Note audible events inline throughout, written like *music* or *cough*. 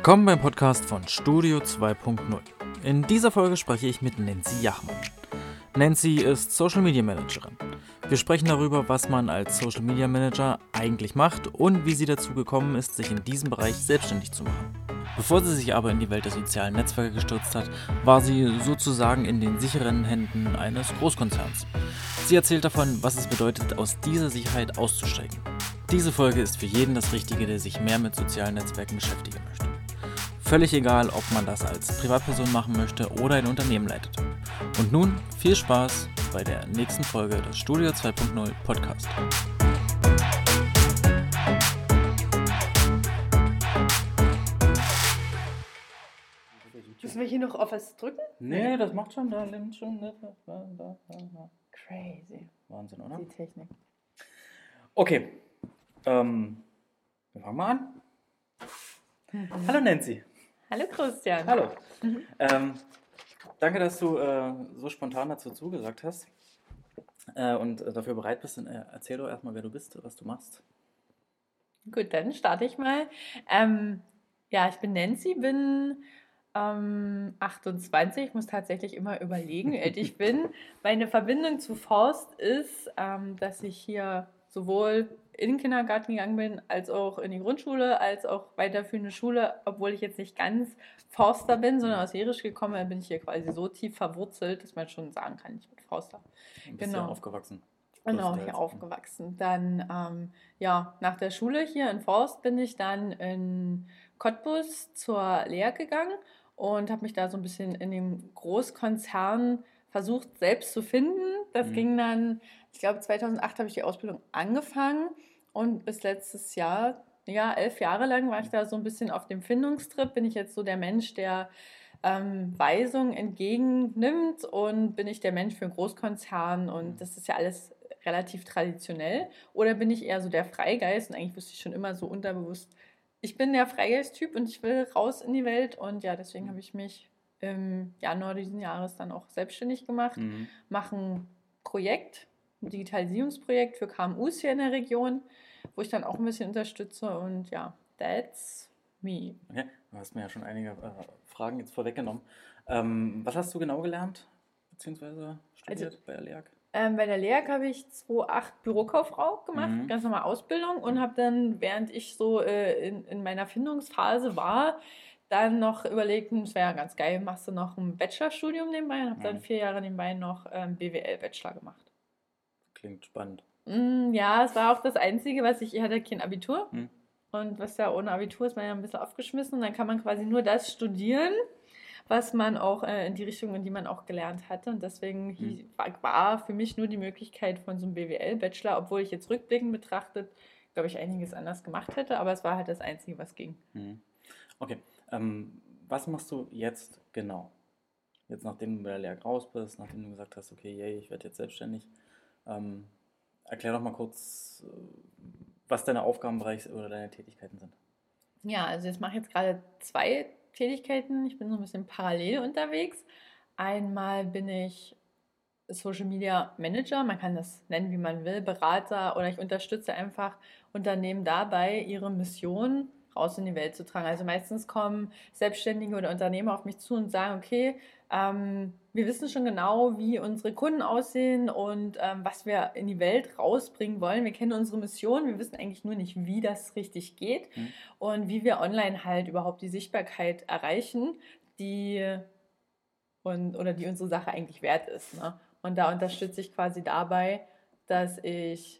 Willkommen beim Podcast von Studio 2.0. In dieser Folge spreche ich mit Nancy Jachmann. Nancy ist Social Media Managerin. Wir sprechen darüber, was man als Social Media Manager eigentlich macht und wie sie dazu gekommen ist, sich in diesem Bereich selbstständig zu machen. Bevor sie sich aber in die Welt der sozialen Netzwerke gestürzt hat, war sie sozusagen in den sicheren Händen eines Großkonzerns. Sie erzählt davon, was es bedeutet, aus dieser Sicherheit auszusteigen. Diese Folge ist für jeden das Richtige, der sich mehr mit sozialen Netzwerken beschäftigen. Völlig egal, ob man das als Privatperson machen möchte oder ein Unternehmen leitet. Und nun viel Spaß bei der nächsten Folge des Studio 2.0 Podcast. Müssen wir hier noch auf was drücken? Nee, das macht schon, da nimmt schon. Da, da, da, Crazy. Wahnsinn, oder? Die Technik. Okay. Ähm, wir fangen mal an. Hallo Nancy. Hallo Christian. Hallo. Ähm, danke, dass du äh, so spontan dazu zugesagt hast äh, und äh, dafür bereit bist. Und, äh, erzähl doch erstmal, wer du bist, was du machst. Gut, dann starte ich mal. Ähm, ja, ich bin Nancy, bin ähm, 28, ich muss tatsächlich immer überlegen, wie alt ich bin. *laughs* Meine Verbindung zu Forst ist, ähm, dass ich hier sowohl in den Kindergarten gegangen bin, als auch in die Grundschule, als auch weiterführende Schule, obwohl ich jetzt nicht ganz Forster bin, sondern aus Jerisch gekommen bin, bin ich hier quasi so tief verwurzelt, dass man schon sagen kann, ich bin Forster. Du bist Genau. aufgewachsen. Genau, hier aufgewachsen. Dann, ähm, ja, nach der Schule hier in Forst bin ich dann in Cottbus zur Lehre gegangen und habe mich da so ein bisschen in dem Großkonzern versucht, selbst zu finden. Das Mhm. ging dann, ich glaube, 2008 habe ich die Ausbildung angefangen und bis letztes Jahr, ja, elf Jahre lang war ich da so ein bisschen auf dem Findungstrip. Bin ich jetzt so der Mensch, der ähm, Weisungen entgegennimmt und bin ich der Mensch für einen Großkonzern Mhm. und das ist ja alles relativ traditionell oder bin ich eher so der Freigeist und eigentlich wusste ich schon immer so unterbewusst, ich bin der Freigeist-Typ und ich will raus in die Welt und ja, deswegen habe ich mich im Januar diesen Jahres dann auch selbstständig gemacht, Mhm. mache ein Projekt, ein Digitalisierungsprojekt für KMUs hier in der Region, wo ich dann auch ein bisschen unterstütze und ja, that's me. Okay. Du hast mir ja schon einige äh, Fragen jetzt vorweggenommen. Ähm, was hast du genau gelernt, beziehungsweise studiert bei der LEAG? Ähm, bei der LEAG habe ich 2,8 Bürokauffrau gemacht, Mhm. ganz normal Ausbildung und habe dann, während ich so äh, in, in meiner Findungsphase war, dann noch überlegt, hm, es wäre ja ganz geil, machst du noch ein Bachelorstudium nebenbei und habe dann Mhm. vier Jahre nebenbei noch ähm, BWL-Bachelor gemacht. Klingt spannend. Mm, ja, es war auch das Einzige, was ich, ich hatte kein Abitur Mhm. und was ja ohne Abitur ist man ja ein bisschen aufgeschmissen und dann kann man quasi nur das studieren, was man auch äh, in die Richtung, in die man auch gelernt hatte. Und deswegen hie- war, für mich nur die Möglichkeit von so einem BWL-Bachelor, obwohl ich jetzt rückblickend betrachtet, glaube ich, einiges anders gemacht hätte, aber es war halt das Einzige, was ging. Mhm. Okay. Ähm, was machst du jetzt genau? Jetzt, nachdem du bei der LEAG raus bist, nachdem du gesagt hast, okay, yay, ich werde jetzt selbstständig. Ähm, erklär doch mal kurz, äh, was deine Aufgabenbereiche oder deine Tätigkeiten sind. Ja, also jetzt mache ich jetzt gerade zwei Tätigkeiten. Ich bin so ein bisschen parallel unterwegs. Einmal bin ich Social Media Manager, man kann das nennen, wie man will, Berater oder ich unterstütze einfach Unternehmen dabei, ihre Mission raus in die Welt zu tragen. Also meistens kommen Selbstständige oder Unternehmer auf mich zu und sagen, okay, ähm, wir wissen schon genau, wie unsere Kunden aussehen und ähm, was wir in die Welt rausbringen wollen. Wir kennen unsere Mission, wir wissen eigentlich nur nicht, wie das richtig geht Mhm. und wie wir online halt überhaupt die Sichtbarkeit erreichen, die und, oder die unsere Sache eigentlich wert ist. Ne? Und da unterstütze ich quasi dabei, dass ich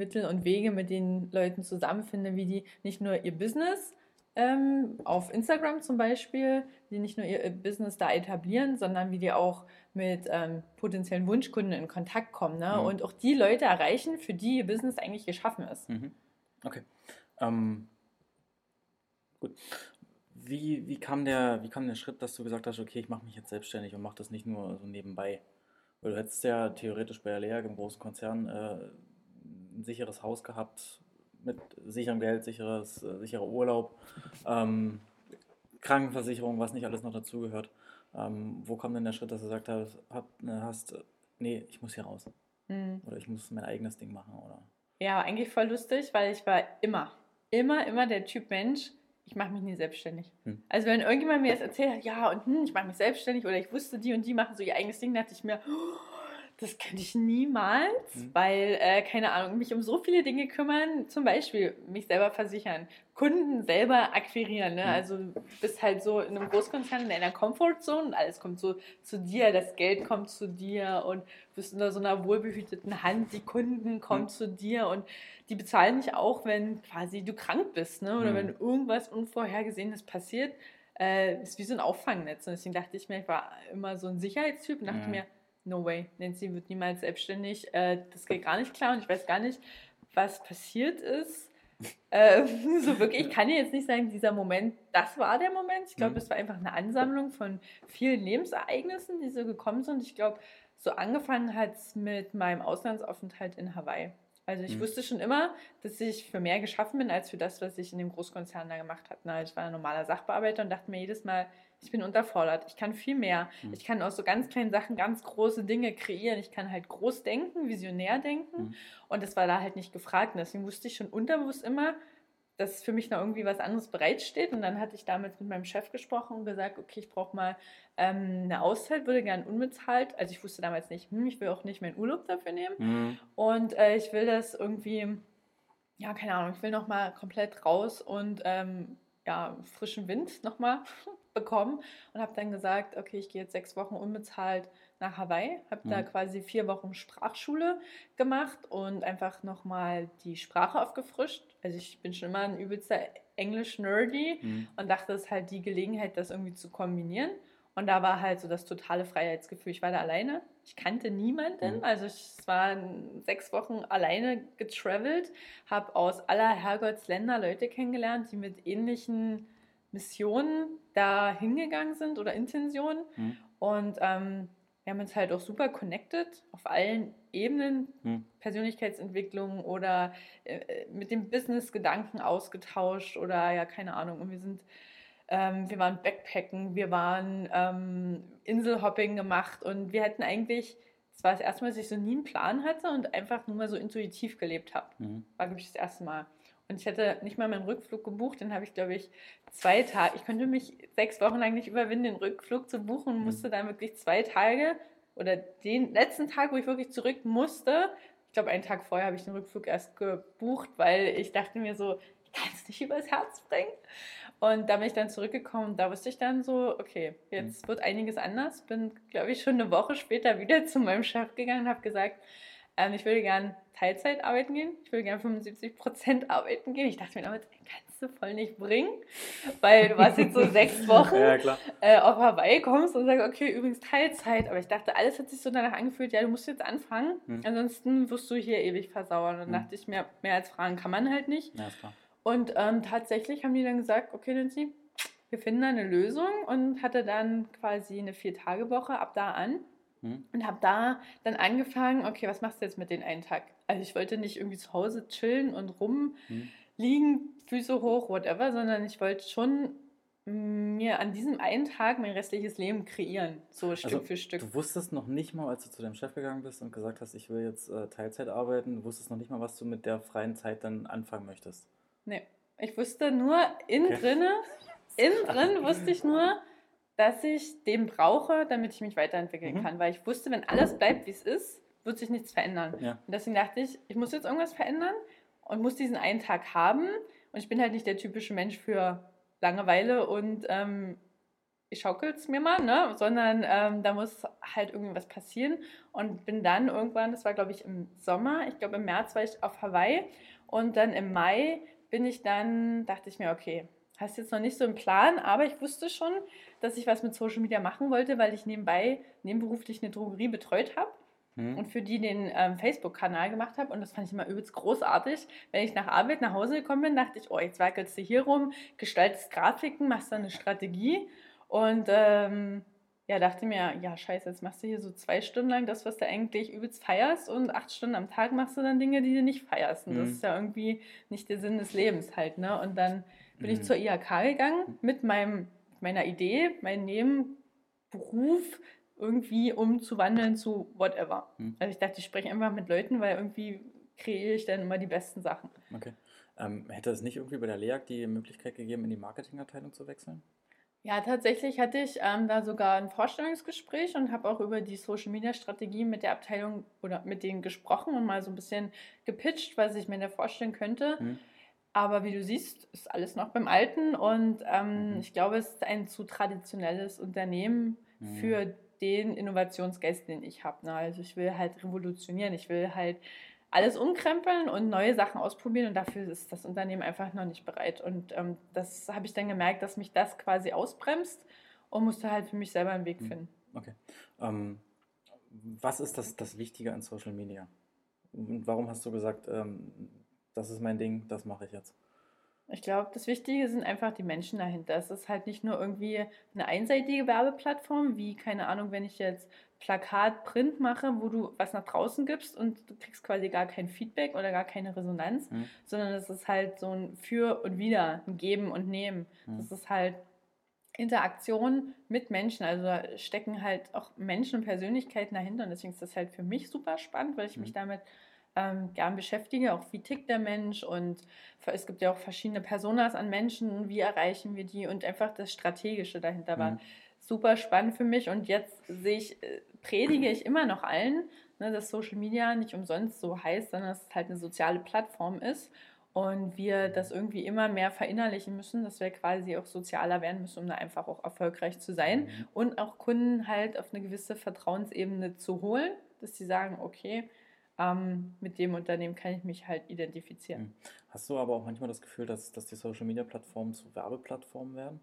Mittel und Wege mit den Leuten zusammenfinde, wie die nicht nur ihr Business ähm, auf Instagram zum Beispiel, die nicht nur ihr Business da etablieren, sondern wie die auch mit ähm, potenziellen Wunschkunden in Kontakt kommen ne? Mhm. und auch die Leute erreichen, für die ihr Business eigentlich geschaffen ist. Mhm. Okay. Ähm, gut. Wie, wie, kam der, wie kam der Schritt, dass du gesagt hast, okay, ich mache mich jetzt selbstständig und mache das nicht nur so nebenbei? Weil du hättest ja theoretisch bei der LEAG im großen Konzern äh, ein sicheres Haus gehabt, mit sicherem Geld, sicheres, äh, sicherer Urlaub, ähm, Krankenversicherung, was nicht alles noch dazugehört. Ähm, wo kam denn der Schritt, dass du gesagt hast, hab, ne, hast, nee, ich muss hier raus Mhm. oder ich muss mein eigenes Ding machen oder? Ja, eigentlich voll lustig, weil ich war immer, immer, immer der Typ Mensch, ich mache mich nie selbstständig. Hm. Also wenn irgendjemand mir jetzt erzählt hat, ja und hm, ich mache mich selbstständig oder ich wusste, die und die machen so ihr eigenes Ding, dachte ich mir, oh, das könnte ich niemals, mhm. weil, äh, keine Ahnung, mich um so viele Dinge kümmern, zum Beispiel mich selber versichern, Kunden selber akquirieren. Ne? Mhm. Also du bist halt so in einem Großkonzern in deiner Comfortzone und alles kommt so zu dir, das Geld kommt zu dir und du bist unter so einer wohlbehüteten Hand, die Kunden kommen mhm. zu dir und die bezahlen dich auch, wenn quasi du krank bist ne? oder mhm. wenn irgendwas Unvorhergesehenes passiert. Äh, ist wie so ein Auffangnetz. Und deswegen dachte ich mir, ich war immer so ein Sicherheitstyp und dachte mir, no way, Nancy wird niemals selbstständig. Äh, das geht gar nicht klar und ich weiß gar nicht, was passiert ist. *laughs* äh, so wirklich, ich kann dir jetzt nicht sagen, dieser Moment, das war der Moment. Ich glaube, mhm. es war einfach eine Ansammlung von vielen Lebensereignissen, die so gekommen sind. Ich glaube, so angefangen hat es mit meinem Auslandsaufenthalt in Hawaii. Also ich mhm. wusste schon immer, dass ich für mehr geschaffen bin als für das, was ich in dem Großkonzern da gemacht habe. Na, ich war ein normaler Sachbearbeiter und dachte mir jedes Mal, ich bin unterfordert. Ich kann viel mehr. Mhm. Ich kann aus so ganz kleinen Sachen ganz große Dinge kreieren. Ich kann halt groß denken, visionär denken. Mhm. Und das war da halt nicht gefragt. Und deswegen wusste ich schon unterbewusst immer, dass für mich noch irgendwie was anderes bereitsteht. Und dann hatte ich damals mit meinem Chef gesprochen und gesagt, okay, ich brauche mal ähm, eine Auszeit, würde gerne unbezahlt. Also ich wusste damals nicht, hm, ich will auch nicht meinen Urlaub dafür nehmen. Mhm. Und äh, ich will das irgendwie, ja, keine Ahnung, ich will nochmal komplett raus und ähm, ja, frischen Wind nochmal *laughs* bekommen und habe dann gesagt, okay, ich gehe jetzt sechs Wochen unbezahlt nach Hawaii, habe mhm. da quasi vier Wochen Sprachschule gemacht und einfach nochmal die Sprache aufgefrischt. Also ich bin schon immer ein übelster Englisch-Nerdy mhm. und dachte, es ist halt die Gelegenheit, das irgendwie zu kombinieren. Und da war halt so das totale Freiheitsgefühl. Ich war da alleine. Ich kannte niemanden. Mhm. Also ich war sechs Wochen alleine getravelt, habe aus aller Herrgottsländer Leute kennengelernt, die mit ähnlichen Missionen da hingegangen sind oder Intentionen. Mhm. Und ähm, wir haben uns halt auch super connected auf allen Ebenen, mhm. Persönlichkeitsentwicklung oder äh, mit dem Business-Gedanken ausgetauscht oder ja, keine Ahnung. Und wir sind, ähm, wir waren Backpacken, wir waren ähm, Inselhopping gemacht und wir hätten eigentlich, das war das erste Mal, dass ich so nie einen Plan hatte und einfach nur mal so intuitiv gelebt habe. Mhm. War, glaube ich, das erste Mal. Und ich hatte nicht mal meinen Rückflug gebucht, den habe ich, glaube ich, zwei Tage. Ich konnte mich sechs Wochen lang nicht überwinden, den Rückflug zu buchen und mhm. musste dann wirklich zwei Tage oder den letzten Tag, wo ich wirklich zurück musste, ich glaube, einen Tag vorher habe ich den Rückflug erst gebucht, weil ich dachte mir so, ich kann es nicht *laughs* übers Herz bringen. Und da bin ich dann zurückgekommen. Da wusste ich dann so, okay, jetzt mhm. wird einiges anders. Bin, glaube ich, schon eine Woche später wieder *laughs* zu meinem Chef gegangen und habe gesagt, ähm, ich würde gern Teilzeit arbeiten gehen. Ich würde gern 75 Prozent arbeiten gehen. Ich dachte mir damit, kannst du voll nicht bringen, weil du warst jetzt so *laughs* sechs Wochen ja, äh, auf Hawaii kommst und sagst, okay, übrigens Teilzeit. Aber ich dachte, alles hat sich so danach angefühlt, ja, du musst jetzt anfangen, mhm. ansonsten wirst du hier ewig versauern. Und dann mhm. dachte ich mir, mehr als fragen kann man halt nicht. Ja, und ähm, tatsächlich haben die dann gesagt, okay, Nancy, wir finden da eine Lösung und hatte dann quasi eine Vier-Tage-Woche ab da an. Hm. Und habe da dann angefangen, okay, was machst du jetzt mit den einen Tag? Also ich wollte nicht irgendwie zu Hause chillen und rumliegen, hm. Füße hoch, whatever, sondern ich wollte schon mir an diesem einen Tag mein restliches Leben kreieren, so Stück also, für Stück. Du wusstest noch nicht mal, als du zu deinem Chef gegangen bist und gesagt hast, ich will jetzt äh, Teilzeit arbeiten, du wusstest noch nicht mal, was du mit der freien Zeit dann anfangen möchtest. Nee, ich wusste nur innen okay. drinne, innen drin wusste ich nur, dass ich den brauche, damit ich mich weiterentwickeln mhm. kann. Weil ich wusste, wenn alles bleibt, wie es ist, wird sich nichts verändern. Ja. Und deswegen dachte ich, ich muss jetzt irgendwas verändern und muss diesen einen Tag haben. Und ich bin halt nicht der typische Mensch für Langeweile und ähm, ich schaukel es mir mal, ne? sondern ähm, da muss halt irgendwas passieren. Und bin dann irgendwann, das war glaube ich im Sommer, ich glaube im März war ich auf Hawaii und dann im Mai bin ich dann, dachte ich mir, okay, hast jetzt noch nicht so einen Plan, aber ich wusste schon, dass ich was mit Social Media machen wollte, weil ich nebenbei nebenberuflich eine Drogerie betreut habe hm. und für die den ähm, Facebook-Kanal gemacht habe. Und das fand ich immer übelst großartig. Wenn ich nach Arbeit nach Hause gekommen bin, dachte ich, oh, jetzt wackelst du hier rum, gestaltest Grafiken, machst dann eine Strategie. Und ähm, ja, dachte mir, ja, scheiße, jetzt machst du hier so zwei Stunden lang das, was du eigentlich übelst feierst und acht Stunden am Tag machst du dann Dinge, die du nicht feierst. Und mhm. das ist ja irgendwie nicht der Sinn des Lebens halt, ne? Und dann bin mhm. ich zur IHK gegangen mit meinem, meiner Idee, meinen Nebenberuf irgendwie umzuwandeln zu whatever. Mhm. Also ich dachte, ich spreche einfach mit Leuten, weil irgendwie kreiere ich dann immer die besten Sachen. Okay. Ähm, hätte es nicht irgendwie bei der LEAG die Möglichkeit gegeben, in die Marketingabteilung zu wechseln? Ja, tatsächlich hatte ich ähm, da sogar ein Vorstellungsgespräch und habe auch über die Social Media Strategie mit der Abteilung oder mit denen gesprochen und mal so ein bisschen gepitcht, was ich mir da vorstellen könnte. Mhm. Aber wie du siehst, ist alles noch beim Alten und ähm, mhm. ich glaube, es ist ein zu traditionelles Unternehmen mhm. für den Innovationsgeist, den ich habe. Ne? Also ich will halt revolutionieren, ich will halt alles umkrempeln und neue Sachen ausprobieren und dafür ist das Unternehmen einfach noch nicht bereit. Und ähm, das habe ich dann gemerkt, dass mich das quasi ausbremst und musste halt für mich selber einen Weg hm, finden. Okay. Ähm, was ist das, das Wichtige an Social Media? Und warum hast du gesagt, ähm, das ist mein Ding, das mache ich jetzt? Ich glaube, das Wichtige sind einfach die Menschen dahinter. Es ist halt nicht nur irgendwie eine einseitige Werbeplattform, wie, keine Ahnung, wenn ich jetzt Plakat, Print mache, wo du was nach draußen gibst und du kriegst quasi gar kein Feedback oder gar keine Resonanz, mhm. sondern es ist halt so ein Für und Wider, ein Geben und Nehmen. Mhm. Das ist halt Interaktion mit Menschen. Also da stecken halt auch Menschen und Persönlichkeiten dahinter und deswegen ist das halt für mich super spannend, weil ich mhm. mich damit ähm, gern beschäftige, auch wie tickt der Mensch und es gibt ja auch verschiedene Personas an Menschen, wie erreichen wir die und einfach das Strategische dahinter war mhm. super spannend für mich und jetzt sehe ich, äh, predige ich immer noch allen, ne, dass Social Media nicht umsonst so heißt, sondern dass es halt eine soziale Plattform ist und wir das irgendwie immer mehr verinnerlichen müssen, dass wir quasi auch sozialer werden müssen, um da einfach auch erfolgreich zu sein mhm. und auch Kunden halt auf eine gewisse Vertrauensebene zu holen, dass sie sagen, okay, ähm, mit dem Unternehmen kann ich mich halt identifizieren. Hm. Hast du aber auch manchmal das Gefühl, dass, dass die Social-Media-Plattformen zu Werbeplattformen werden?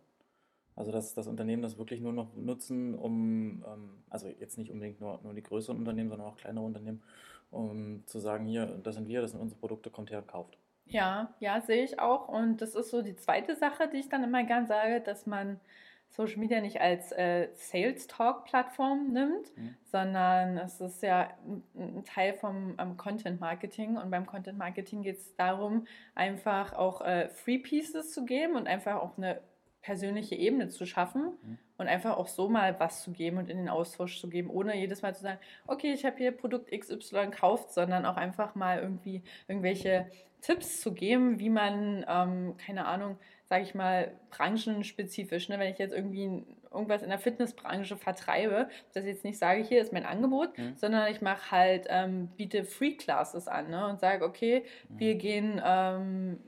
Also dass das Unternehmen das wirklich nur noch nutzen, um, ähm, also jetzt nicht unbedingt nur, nur die größeren Unternehmen, sondern auch kleinere Unternehmen, um zu sagen, hier, das sind wir, das sind unsere Produkte, kommt her und kauft. Ja, ja, sehe ich auch. Und das ist so die zweite Sache, die ich dann immer gern sage, dass man Social Media nicht als äh, Sales Talk Plattform nimmt, mhm. sondern es ist ja ein, Teil vom ähm, Content Marketing und beim Content Marketing geht es darum, einfach auch äh, Free Pieces zu geben und einfach auch eine persönliche Ebene zu schaffen mhm. und einfach auch so mal was zu geben und in den Austausch zu geben, ohne jedes Mal zu sagen, okay, ich habe hier Produkt XY gekauft, sondern auch einfach mal irgendwie irgendwelche Tipps zu geben, wie man, ähm, keine Ahnung, sage ich mal, branchenspezifisch. Ne? Wenn ich jetzt irgendwie irgendwas in der Fitnessbranche vertreibe, dass ich jetzt nicht sage, hier ist mein Angebot, mhm. sondern ich mache halt, ähm, biete Free Classes an ne? und sage, okay, mhm. wir gehen ähm,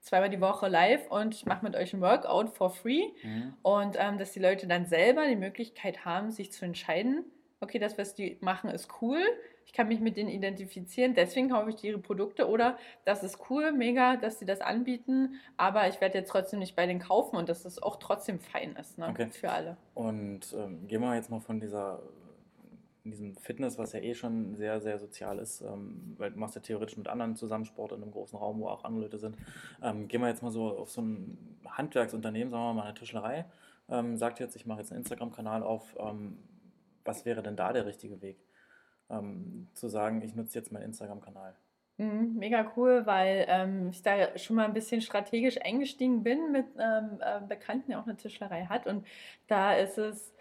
zweimal die Woche live und ich mache mit euch ein Workout for free mhm. und ähm, dass die Leute dann selber die Möglichkeit haben, sich zu entscheiden, okay, das, was die machen, ist cool, ich kann mich mit denen identifizieren, deswegen kaufe ich die ihre Produkte oder das ist cool, mega, dass sie das anbieten, aber ich werde jetzt trotzdem nicht bei denen kaufen und dass das auch trotzdem fein ist ne, okay. für alle. Und ähm, gehen wir jetzt mal von dieser in diesem Fitness, was ja eh schon sehr, sehr sozial ist, ähm, weil du machst ja theoretisch mit anderen zusammen Sport in einem großen Raum, wo auch andere Leute sind. Ähm, gehen wir jetzt mal so auf so ein Handwerksunternehmen, sagen wir mal eine Tischlerei, ähm, sagt jetzt, ich mache jetzt einen Instagram-Kanal auf, ähm, was wäre denn da der richtige Weg? ähm, zu sagen, ich nutze jetzt meinen Instagram-Kanal. Mhm, mega cool, weil ähm, ich da schon mal ein bisschen strategisch eingestiegen bin mit ähm, äh, Bekannten, der auch eine Tischlerei hat. Und da ist es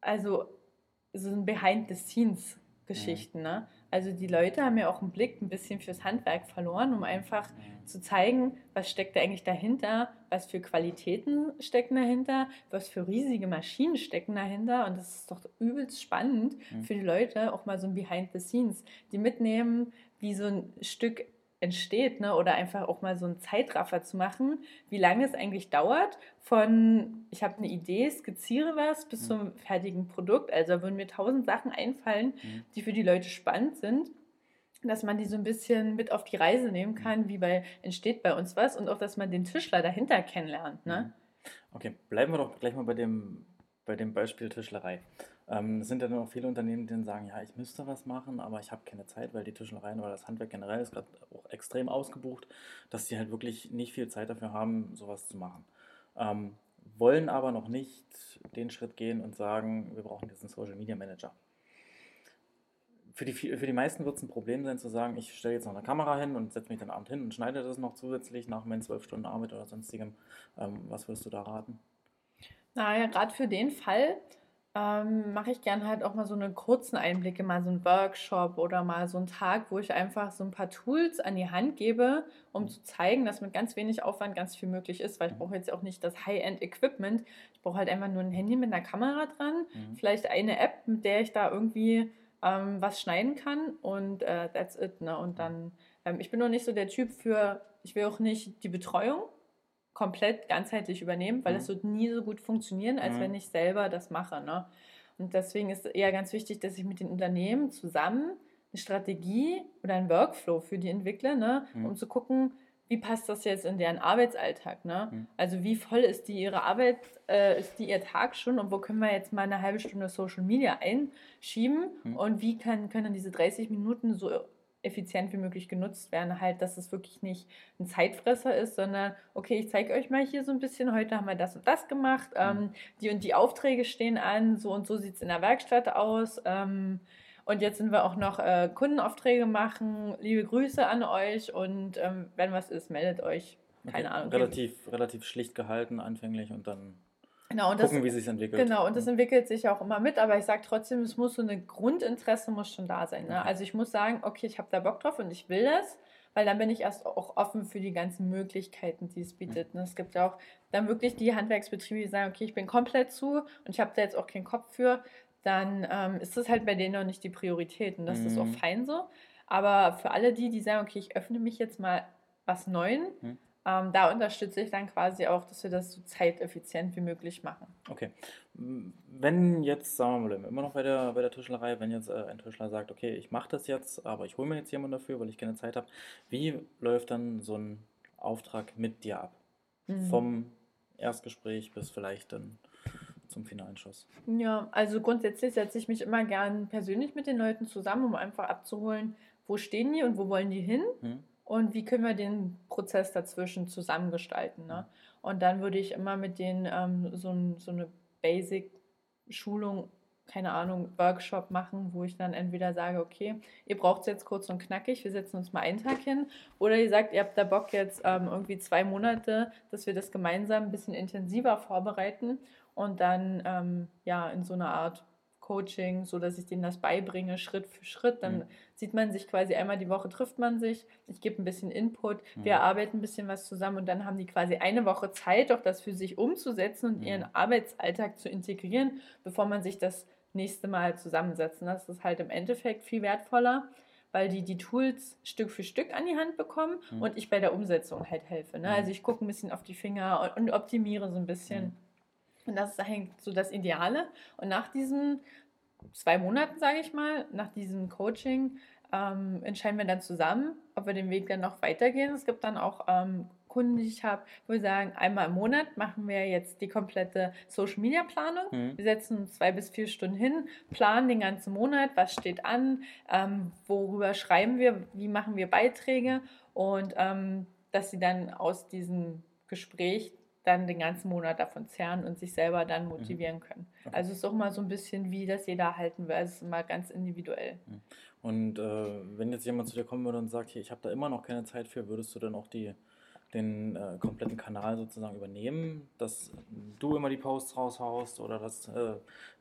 also so ein Behind-the-Scenes-Geschichten. Mhm. Ne? Also die Leute haben ja auch einen Blick ein bisschen fürs Handwerk verloren, um einfach mhm. zu zeigen, was steckt da eigentlich dahinter, was für Qualitäten stecken dahinter, was für riesige Maschinen stecken dahinter. Und das ist doch übelst spannend mhm. für die Leute, auch mal so ein Behind the Scenes, die mitnehmen, wie so ein Stück entsteht, ne? oder einfach auch mal so einen Zeitraffer zu machen, wie lange es eigentlich dauert, von ich habe eine Idee, skizziere was, bis mhm. zum fertigen Produkt. Also würden mir tausend Sachen einfallen, mhm. die für die Leute spannend sind dass man die so ein bisschen mit auf die Reise nehmen mhm. kann, wie bei entsteht bei uns was und auch, dass man den Tischler dahinter kennenlernt. Ne? Mhm. Okay, bleiben wir doch gleich mal bei dem, bei dem Beispiel Tischlerei. Ähm, es sind ja noch viele Unternehmen, die sagen, ja, ich müsste was machen, aber ich habe keine Zeit, weil die Tischlereien oder das Handwerk generell ist gerade auch extrem ausgebucht, dass die halt wirklich nicht viel Zeit dafür haben, sowas zu machen. Ähm, wollen aber noch nicht den Schritt gehen und sagen, wir brauchen jetzt einen Social Media Manager. Für die, für die meisten wird es ein Problem sein zu sagen, ich stelle jetzt noch eine Kamera hin und setze mich den Abend hin und schneide das noch zusätzlich nach meinen zwölf Stunden Arbeit oder sonstigem. Ähm, was würdest du da raten? Naja, gerade für den Fall ähm, mache ich gern halt auch mal so eine kurzen Einblicke, mal so einen Workshop oder mal so einen Tag, wo ich einfach so ein paar Tools an die Hand gebe, um zu zeigen, dass mit ganz wenig Aufwand ganz viel möglich ist, weil ich brauche jetzt auch nicht das High-End-Equipment. Ich brauche halt einfach nur ein Handy mit einer Kamera dran, mhm. vielleicht eine App, mit der ich da irgendwie ähm, was schneiden kann und äh, that's it. Ne? Und dann, ähm, ich bin noch nicht so der Typ für, ich will auch nicht die Betreuung komplett ganzheitlich übernehmen, weil mhm. das wird nie so gut funktionieren, als mhm. wenn ich selber das mache. Ne? Und deswegen ist eher ganz wichtig, dass ich mit den Unternehmen zusammen eine Strategie oder einen Workflow für die entwickle, ne? Mhm. um zu gucken, wie passt das jetzt in deren Arbeitsalltag? Ne? Mhm. Also wie voll ist die ihre Arbeit, äh, ist die ihr Tag schon und wo können wir jetzt mal eine halbe Stunde Social Media einschieben mhm. und wie kann, können diese 30 Minuten so effizient wie möglich genutzt werden. Halt, dass es wirklich nicht ein Zeitfresser ist, sondern okay, ich zeige euch mal hier so ein bisschen, heute haben wir das und das gemacht, mhm. ähm, die und die Aufträge stehen an, so und so sieht es in der Werkstatt aus. Ähm, und jetzt sind wir auch noch äh, Kundenaufträge machen. Liebe Grüße an euch und ähm, wenn was ist, meldet euch. Keine okay. Ahnung. Relativ, relativ schlicht gehalten anfänglich und dann Genau, und gucken, das, wie sich entwickelt. Genau, und das entwickelt sich auch immer mit, aber ich sage trotzdem, es muss so eine Grundinteresse muss schon da sein. Ne? Okay. Also ich muss sagen, okay, ich habe da Bock drauf und ich will das, weil dann bin ich erst auch offen für die ganzen Möglichkeiten, die es bietet. Ne? Es gibt auch dann wirklich die Handwerksbetriebe, die sagen, okay, ich bin komplett zu und ich habe da jetzt auch keinen Kopf für, dann ähm, ist das halt bei denen noch nicht die Priorität und das mhm. ist auch mhm. fein so. Aber für alle die, die sagen, okay, ich öffne mich jetzt mal was Neuen, mhm. Ähm, da unterstütze ich dann quasi auch, dass wir das so zeiteffizient wie möglich machen. Okay. Wenn jetzt, sagen wir mal, immer noch bei der, bei der Tischlerei, wenn jetzt äh, ein Tischler sagt, okay, ich mache das jetzt, aber ich hole mir jetzt jemanden dafür, weil ich keine Zeit habe, wie läuft dann so ein Auftrag mit dir ab? Mhm. Vom Erstgespräch bis vielleicht dann zum finalen Schuss. Ja, also grundsätzlich setze ich mich immer gern persönlich mit den Leuten zusammen, um einfach abzuholen, wo stehen die und wo wollen die hin. Mhm und wie können wir den Prozess dazwischen zusammengestalten. Ne? Und dann würde ich immer mit denen ähm, so, ein, so eine Basic-Schulung, keine Ahnung, Workshop machen, wo ich dann entweder sage, okay, ihr braucht es jetzt kurz und knackig, wir setzen uns mal einen Tag hin, oder ihr sagt, ihr habt da Bock jetzt ähm, irgendwie zwei Monate, dass wir das gemeinsam ein bisschen intensiver vorbereiten und dann ähm, ja in so einer Art Coaching, so dass ich denen das beibringe, Schritt für Schritt. Dann mhm. sieht man sich quasi einmal die Woche, trifft man sich. Ich gebe ein bisschen Input, mhm. wir arbeiten ein bisschen was zusammen und dann haben die quasi eine Woche Zeit, auch das für sich umzusetzen und mhm. ihren Arbeitsalltag zu integrieren, bevor man sich das nächste Mal zusammensetzt. Und das ist halt im Endeffekt viel wertvoller, weil die die Tools Stück für Stück an die Hand bekommen mhm. und ich bei der Umsetzung halt helfe. Ne? Mhm. Also ich gucke ein bisschen auf die Finger und, und optimiere so ein bisschen. Und das ist eigentlich so das Ideale. Und nach diesen zwei Monaten, sage ich mal, nach diesem Coaching, ähm, entscheiden wir dann zusammen, ob wir den Weg dann noch weitergehen. Es gibt dann auch ähm, Kunden, die ich habe, wo wir sagen, einmal im Monat machen wir jetzt die komplette Social Media Planung. Mhm. Wir setzen zwei bis vier Stunden hin, planen den ganzen Monat, was steht an, ähm, worüber schreiben wir, wie machen wir Beiträge und ähm, dass sie dann aus diesem Gespräch dann den ganzen Monat davon zehren und sich selber dann mhm. motivieren können. Okay. Also es ist auch mal so ein bisschen, wie das jeder halten will. Es ist immer ganz individuell. Mhm. Und äh, wenn jetzt jemand zu dir kommen würde und sagt, hier, ich habe da immer noch keine Zeit für, würdest du dann auch die, den äh, kompletten Kanal sozusagen übernehmen, dass du immer die Posts raushaust oder dass äh,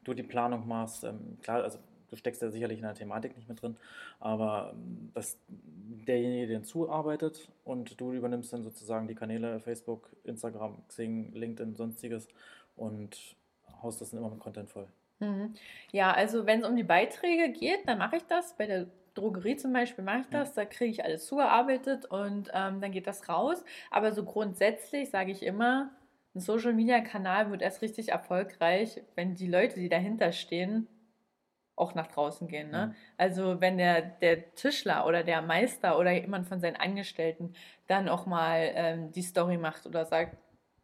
du die Planung machst? Ähm, klar, also du steckst ja sicherlich in der Thematik nicht mit drin, aber ähm, dass derjenige dir zuarbeitet und du übernimmst dann sozusagen die Kanäle Facebook, Instagram, Xing, LinkedIn, sonstiges und haust das dann immer mit Content voll. Mhm. Ja, also wenn es um die Beiträge geht, dann mache ich das. Bei der Drogerie zum Beispiel mache ich das, ja. da kriege ich alles zugearbeitet und ähm, dann geht das raus. Aber so grundsätzlich sage ich immer, ein Social-Media-Kanal wird erst richtig erfolgreich, wenn die Leute, die dahinter stehen, auch nach draußen gehen. Ne? Mhm. Also wenn der, der Tischler oder der Meister oder jemand von seinen Angestellten dann auch mal ähm, die Story macht oder sagt,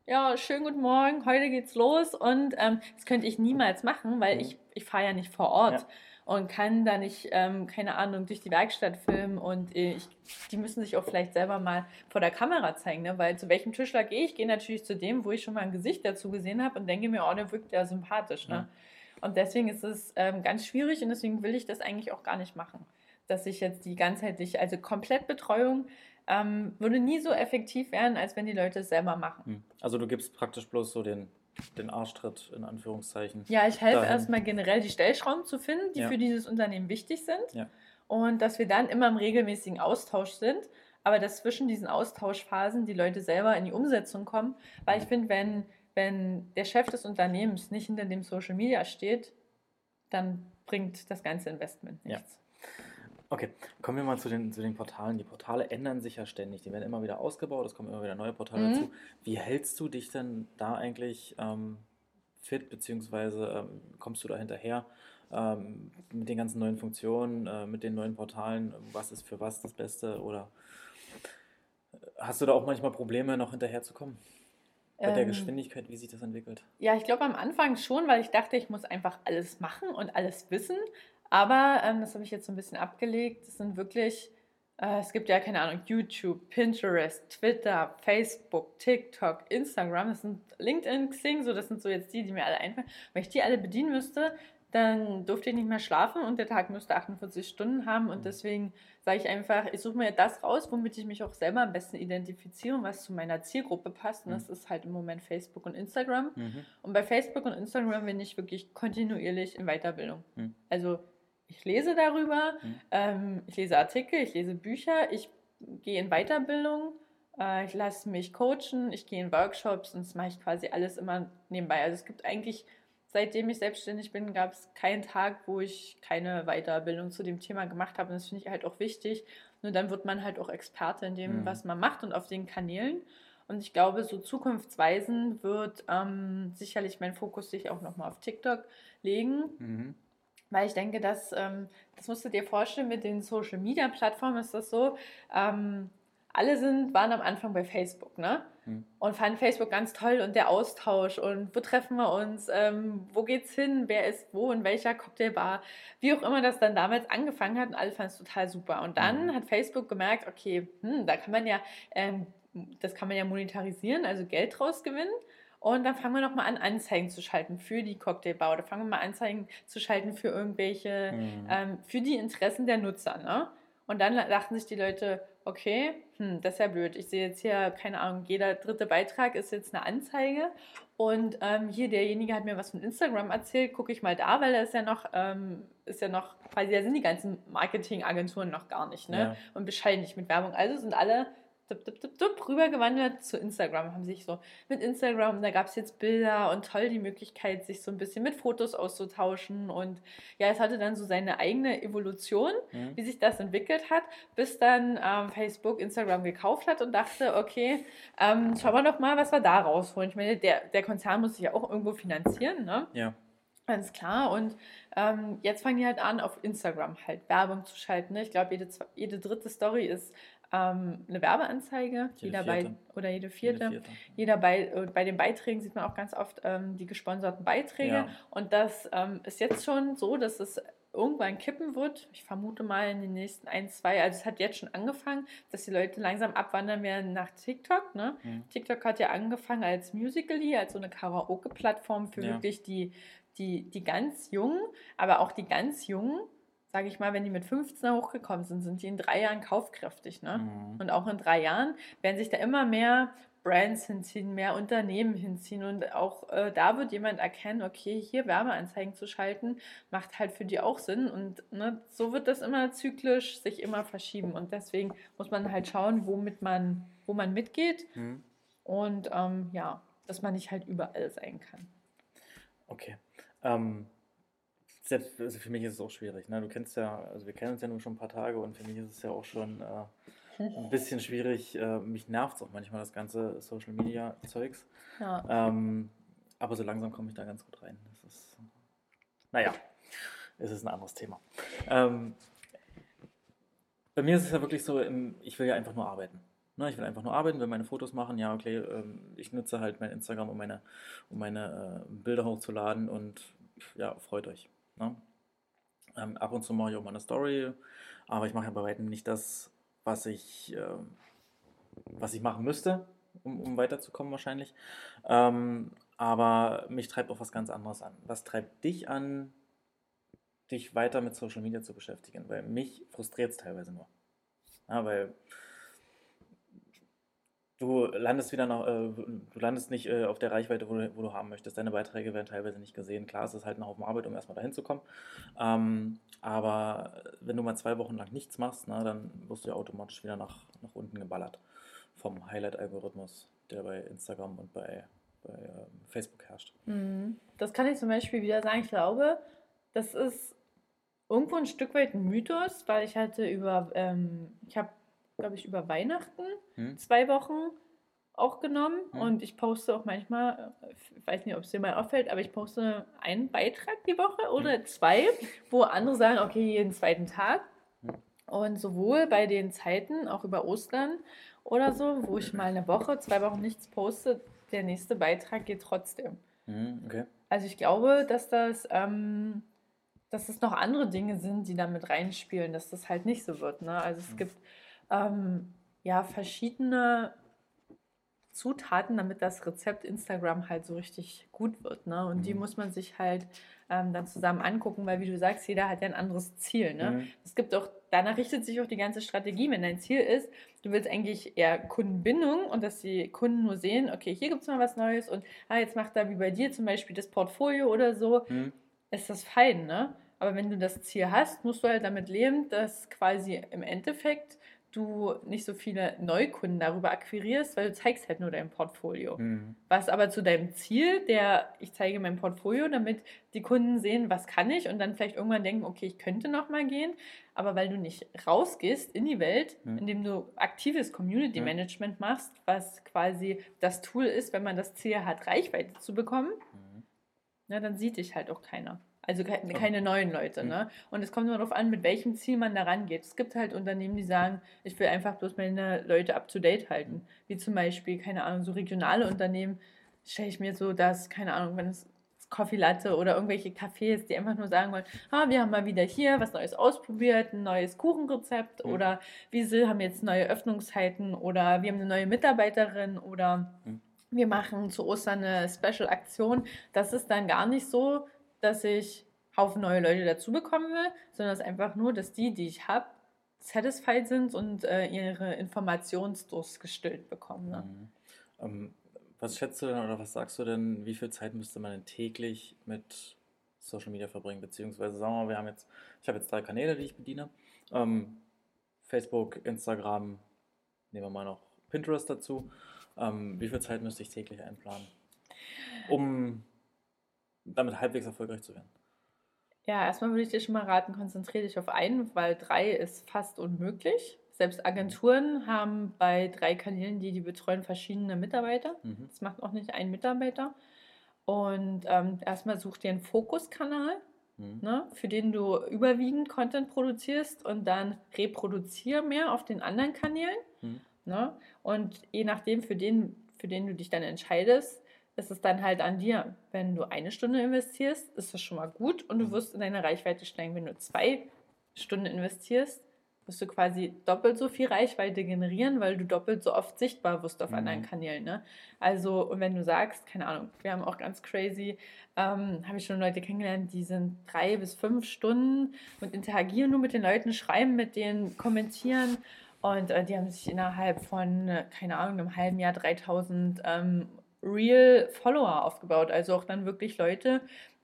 ja, schönen guten Morgen, heute geht's los und ähm, das könnte ich niemals machen, weil mhm. ich, ich fahre ja nicht vor Ort. Ja. Und kann da nicht, ähm, keine Ahnung, durch die Werkstatt filmen und äh, ich, die müssen sich auch vielleicht selber mal vor der Kamera zeigen, ne? weil zu welchem Tischler gehe ich? Gehe natürlich zu dem, wo ich schon mal ein Gesicht dazu gesehen habe und denke mir, oh, der wirkt ja sympathisch. Ne? Ja. Und deswegen ist es ähm, ganz schwierig und deswegen will ich das eigentlich auch gar nicht machen. Dass ich jetzt die ganzheitliche, also Komplettbetreuung ähm, würde nie so effektiv werden, als wenn die Leute es selber machen. Hm. Also du gibst praktisch bloß so den den Arschtritt in Anführungszeichen. Ja, ich helfe erstmal generell die Stellschrauben zu finden, die ja. für dieses Unternehmen wichtig sind. Ja. Und dass wir dann immer im regelmäßigen Austausch sind, aber dass zwischen diesen Austauschphasen die Leute selber in die Umsetzung kommen. Weil ich finde, wenn, wenn der Chef des Unternehmens nicht hinter dem Social Media steht, dann bringt das ganze Investment nichts. Ja. Okay, kommen wir mal zu den, zu den Portalen. Die Portale ändern sich ja ständig. Die werden immer wieder ausgebaut, es kommen immer wieder neue Portale mhm. dazu. Wie hältst du dich denn da eigentlich ähm, fit, beziehungsweise ähm, kommst du da hinterher ähm, mit den ganzen neuen Funktionen, äh, mit den neuen Portalen? Was ist für was das Beste? Oder hast du da auch manchmal Probleme, noch hinterherzukommen? Bei der ähm, Geschwindigkeit, wie sich das entwickelt? Ja, ich glaube am Anfang schon, weil ich dachte, ich muss einfach alles machen und alles wissen. Aber ähm, das habe ich jetzt so ein bisschen abgelegt. Das sind wirklich, äh, es gibt ja keine Ahnung, YouTube, Pinterest, Twitter, Facebook, TikTok, Instagram, das sind LinkedIn, Xing, so das sind so jetzt die, die mir alle einfallen. Wenn ich die alle bedienen müsste, dann durfte ich nicht mehr schlafen und der Tag müsste 48 Stunden haben. Und mhm. deswegen sage ich einfach, ich suche mir das raus, womit ich mich auch selber am besten identifiziere und was zu meiner Zielgruppe passt. Und das mhm. ist halt im Moment Facebook und Instagram. Mhm. Und bei Facebook und Instagram bin ich wirklich kontinuierlich in Weiterbildung. Mhm. Also ich lese darüber, mhm. ähm, ich lese Artikel, ich lese Bücher, ich gehe in Weiterbildung, äh, ich lasse mich coachen, ich gehe in Workshops und das mache ich quasi alles immer nebenbei. Also es gibt eigentlich, seitdem ich selbstständig bin, gab es keinen Tag, wo ich keine Weiterbildung zu dem Thema gemacht habe und das finde ich halt auch wichtig. Nur dann wird man halt auch Experte in dem, mhm. was man macht und auf den Kanälen. Und ich glaube, so zukunftsweisend wird ähm, sicherlich mein Fokus sich auch nochmal auf TikTok legen. Mhm. Weil ich denke, dass, ähm, das musst du dir vorstellen, mit den Social Media Plattformen ist das so, ähm, alle sind, waren am Anfang bei Facebook, ne? Hm. Und fanden Facebook ganz toll und der Austausch und wo treffen wir uns, ähm, wo geht's hin, wer ist wo, in welcher Cocktailbar, wie auch immer das dann damals angefangen hat und alle fanden es total super. Und dann mhm. hat Facebook gemerkt, okay, hm, da kann man ja, ähm, das kann man ja monetarisieren, also Geld draus gewinnen. Und dann fangen wir nochmal an, Anzeigen zu schalten für die Cocktailbau. Oder fangen wir mal Anzeigen zu schalten für irgendwelche, mhm. ähm, für die Interessen der Nutzer. Ne? Und dann dachten sich die Leute, okay, hm, das ist ja blöd. Ich sehe jetzt hier, keine Ahnung, jeder dritte Beitrag ist jetzt eine Anzeige. Und ähm, hier derjenige hat mir was von Instagram erzählt, gucke ich mal da, weil da ist ja noch, ähm, ist ja noch, quasi da sind die ganzen Marketingagenturen noch gar nicht, ne? Ja. Und bescheiden nicht mit Werbung. Also sind alle dup, dup, dup, dup, rübergewandert zu Instagram, haben sich so mit Instagram, da gab es jetzt Bilder und toll die Möglichkeit, sich so ein bisschen mit Fotos auszutauschen und ja, es hatte dann so seine eigene Evolution, mhm. wie sich das entwickelt hat, bis dann ähm, Facebook Instagram gekauft hat und dachte, okay, ähm, schauen wir doch mal, was wir da rausholen. Ich meine, der, der Konzern muss sich ja auch irgendwo finanzieren, ne? Ja. Ganz klar. Und ähm, jetzt fangen die halt an, auf Instagram halt Werbung zu schalten. Ne? Ich glaube, jede, jede dritte Story ist ähm, eine Werbeanzeige, jede jeder bei, oder jede vierte. Jede vierte. Jeder bei, äh, bei den Beiträgen sieht man auch ganz oft ähm, die gesponserten Beiträge. Ja. Und das ähm, ist jetzt schon so, dass es irgendwann kippen wird. Ich vermute mal in den nächsten ein, zwei, also es hat jetzt schon angefangen, dass die Leute langsam abwandern werden nach TikTok. Ne? Mhm. TikTok hat ja angefangen als Musical.ly, als so eine Karaoke-Plattform für ja. wirklich die, die, die ganz Jungen, aber auch die ganz Jungen sage ich mal, wenn die mit 15 hochgekommen sind, sind die in drei Jahren kaufkräftig. Ne? Mhm. Und auch in drei Jahren werden sich da immer mehr Brands hinziehen, mehr Unternehmen hinziehen und auch äh, da wird jemand erkennen, okay, hier Werbeanzeigen zu schalten, macht halt für die auch Sinn und ne, so wird das immer zyklisch sich immer verschieben und deswegen muss man halt schauen, womit man, wo man mitgeht mhm. und ähm, ja, dass man nicht halt überall sein kann. Okay. Ähm, selbst also für mich ist es auch schwierig. Ne? Du kennst ja, also wir kennen uns ja nun schon ein paar Tage und für mich ist es ja auch schon äh, ein bisschen schwierig. Äh, mich nervt es auch manchmal das ganze Social Media Zeugs. Ja. Ähm, aber so langsam komme ich da ganz gut rein. Das ist, naja, es ist ein anderes Thema. Ähm, bei mir ist es ja wirklich so, ich will ja einfach nur arbeiten. Ne? Ich will einfach nur arbeiten, will meine Fotos machen. Ja, okay, ähm, ich nutze halt mein Instagram, um meine, um meine äh, Bilder hochzuladen und ja, freut euch. Ne? Ähm, ab und zu mache ich auch mal eine Story, aber ich mache ja bei weitem nicht das, was ich, äh, was ich machen müsste, um, um weiterzukommen wahrscheinlich. Ähm, aber mich treibt auch was ganz anderes an. Was treibt dich an, dich weiter mit Social Media zu beschäftigen? Weil mich frustriert es teilweise nur. Ja, weil du landest wieder noch, äh, du landest nicht äh, auf der Reichweite, wo du, wo du haben möchtest. Deine Beiträge werden teilweise nicht gesehen. Klar, es ist halt ein Haufen Arbeit, um erstmal dahin zu kommen. Ähm, aber wenn du mal zwei Wochen lang nichts machst, ne, dann wirst du ja automatisch wieder nach, nach unten geballert vom Highlight-Algorithmus, der bei Instagram und bei, bei ähm, Facebook herrscht. Mhm. Das kann ich zum Beispiel wieder sagen. Ich glaube, das ist irgendwo ein Stück weit ein Mythos, weil ich hatte über, ähm, ich habe glaube ich, über Weihnachten hm. zwei Wochen auch genommen hm. und ich poste auch manchmal, ich weiß nicht, ob es dir mal auffällt, aber ich poste einen Beitrag die Woche oder hm. zwei, wo andere sagen, okay, jeden zweiten Tag. Hm. Und sowohl bei den Zeiten, auch über Ostern oder so, wo ich mal eine Woche, zwei Wochen nichts poste, der nächste Beitrag geht trotzdem. Hm, okay. Also ich glaube, dass das, ähm, dass es noch andere Dinge sind, die da mit reinspielen, dass das halt nicht so wird. Ne? Also es hm. gibt ähm, ja, verschiedene Zutaten, damit das Rezept Instagram halt so richtig gut wird. Ne? Und mhm. die muss man sich halt ähm, dann zusammen angucken, weil wie du sagst, jeder hat ja ein anderes Ziel. Ne? Mhm. Es gibt auch, danach richtet sich auch die ganze Strategie. Wenn dein Ziel ist, du willst eigentlich eher Kundenbindung und dass die Kunden nur sehen, okay, hier gibt es mal was Neues und ah, jetzt macht da wie bei dir zum Beispiel das Portfolio oder so, mhm. ist das fein, ne? Aber wenn du das Ziel hast, musst du halt damit leben, dass quasi im Endeffekt du nicht so viele Neukunden darüber akquirierst, weil du zeigst halt nur dein Portfolio. Mhm. Was aber zu deinem Ziel, der ich zeige mein Portfolio, damit die Kunden sehen, was kann ich und dann vielleicht irgendwann denken, okay, ich könnte noch mal gehen, aber weil du nicht rausgehst in die Welt, mhm. indem du aktives Community Management machst, was quasi das Tool ist, wenn man das Ziel hat, Reichweite zu bekommen, mhm. na, dann sieht dich halt auch keiner. Also keine neuen Leute. Ne? Hm. Und es kommt immer darauf an, mit welchem Ziel man da rangeht. Es gibt halt Unternehmen, die sagen, ich will einfach bloß meine Leute up to date halten. Wie zum Beispiel, keine Ahnung, so regionale Unternehmen, stelle ich mir so, dass, keine Ahnung, wenn es Coffee Latte oder irgendwelche Cafés, die einfach nur sagen wollen, ah, wir haben mal wieder hier was Neues ausprobiert, ein neues Kuchenrezept mhm. oder wir haben jetzt neue Öffnungszeiten oder wir haben eine neue Mitarbeiterin oder mhm. wir machen zu Ostern eine Special-Aktion. Das ist dann gar nicht so, dass ich Haufen neue Leute dazu bekommen will, sondern es ist einfach nur, dass die, die ich habe, satisfied sind und äh, ihre Informationsdurst gestillt bekommen. Ne? Mhm. Ähm, was schätzt du denn oder was sagst du denn, wie viel Zeit müsste man denn täglich mit Social Media verbringen? Beziehungsweise sagen wir mal, wir haben jetzt, ich habe jetzt drei Kanäle, die ich bediene. Ähm, Facebook, Instagram, nehmen wir mal noch Pinterest dazu. Ähm, wie viel Zeit müsste ich täglich einplanen, um damit halbwegs erfolgreich zu werden? Ja, erstmal würde ich dir schon mal raten, konzentriere dich auf einen, weil drei ist fast unmöglich. Selbst Agenturen haben bei drei Kanälen, die die betreuen, verschiedene Mitarbeiter. Mhm. Das macht auch nicht ein Mitarbeiter. Und ähm, erstmal such dir einen Fokuskanal, mhm. ne, für den du überwiegend Content produzierst und dann reproduziere mehr auf den anderen Kanälen. Mhm. Ne? Und je nachdem, für den, für den du dich dann entscheidest, ist es dann halt an dir. Wenn du eine Stunde investierst, ist das schon mal gut und du mhm. wirst in deine Reichweite steigen. Wenn du zwei Stunden investierst, wirst du quasi doppelt so viel Reichweite generieren, weil du doppelt so oft sichtbar wirst auf mhm. anderen Kanälen. Ne? Also, und wenn du sagst, keine Ahnung, wir haben auch ganz crazy, ähm, habe ich schon Leute kennengelernt, die sind drei bis fünf Stunden und interagieren nur mit den Leuten, schreiben mit denen, kommentieren. Und äh, die haben sich innerhalb von, äh, keine Ahnung, einem halben Jahr 3000 ähm, Real Follower aufgebaut. Also auch dann wirklich Leute,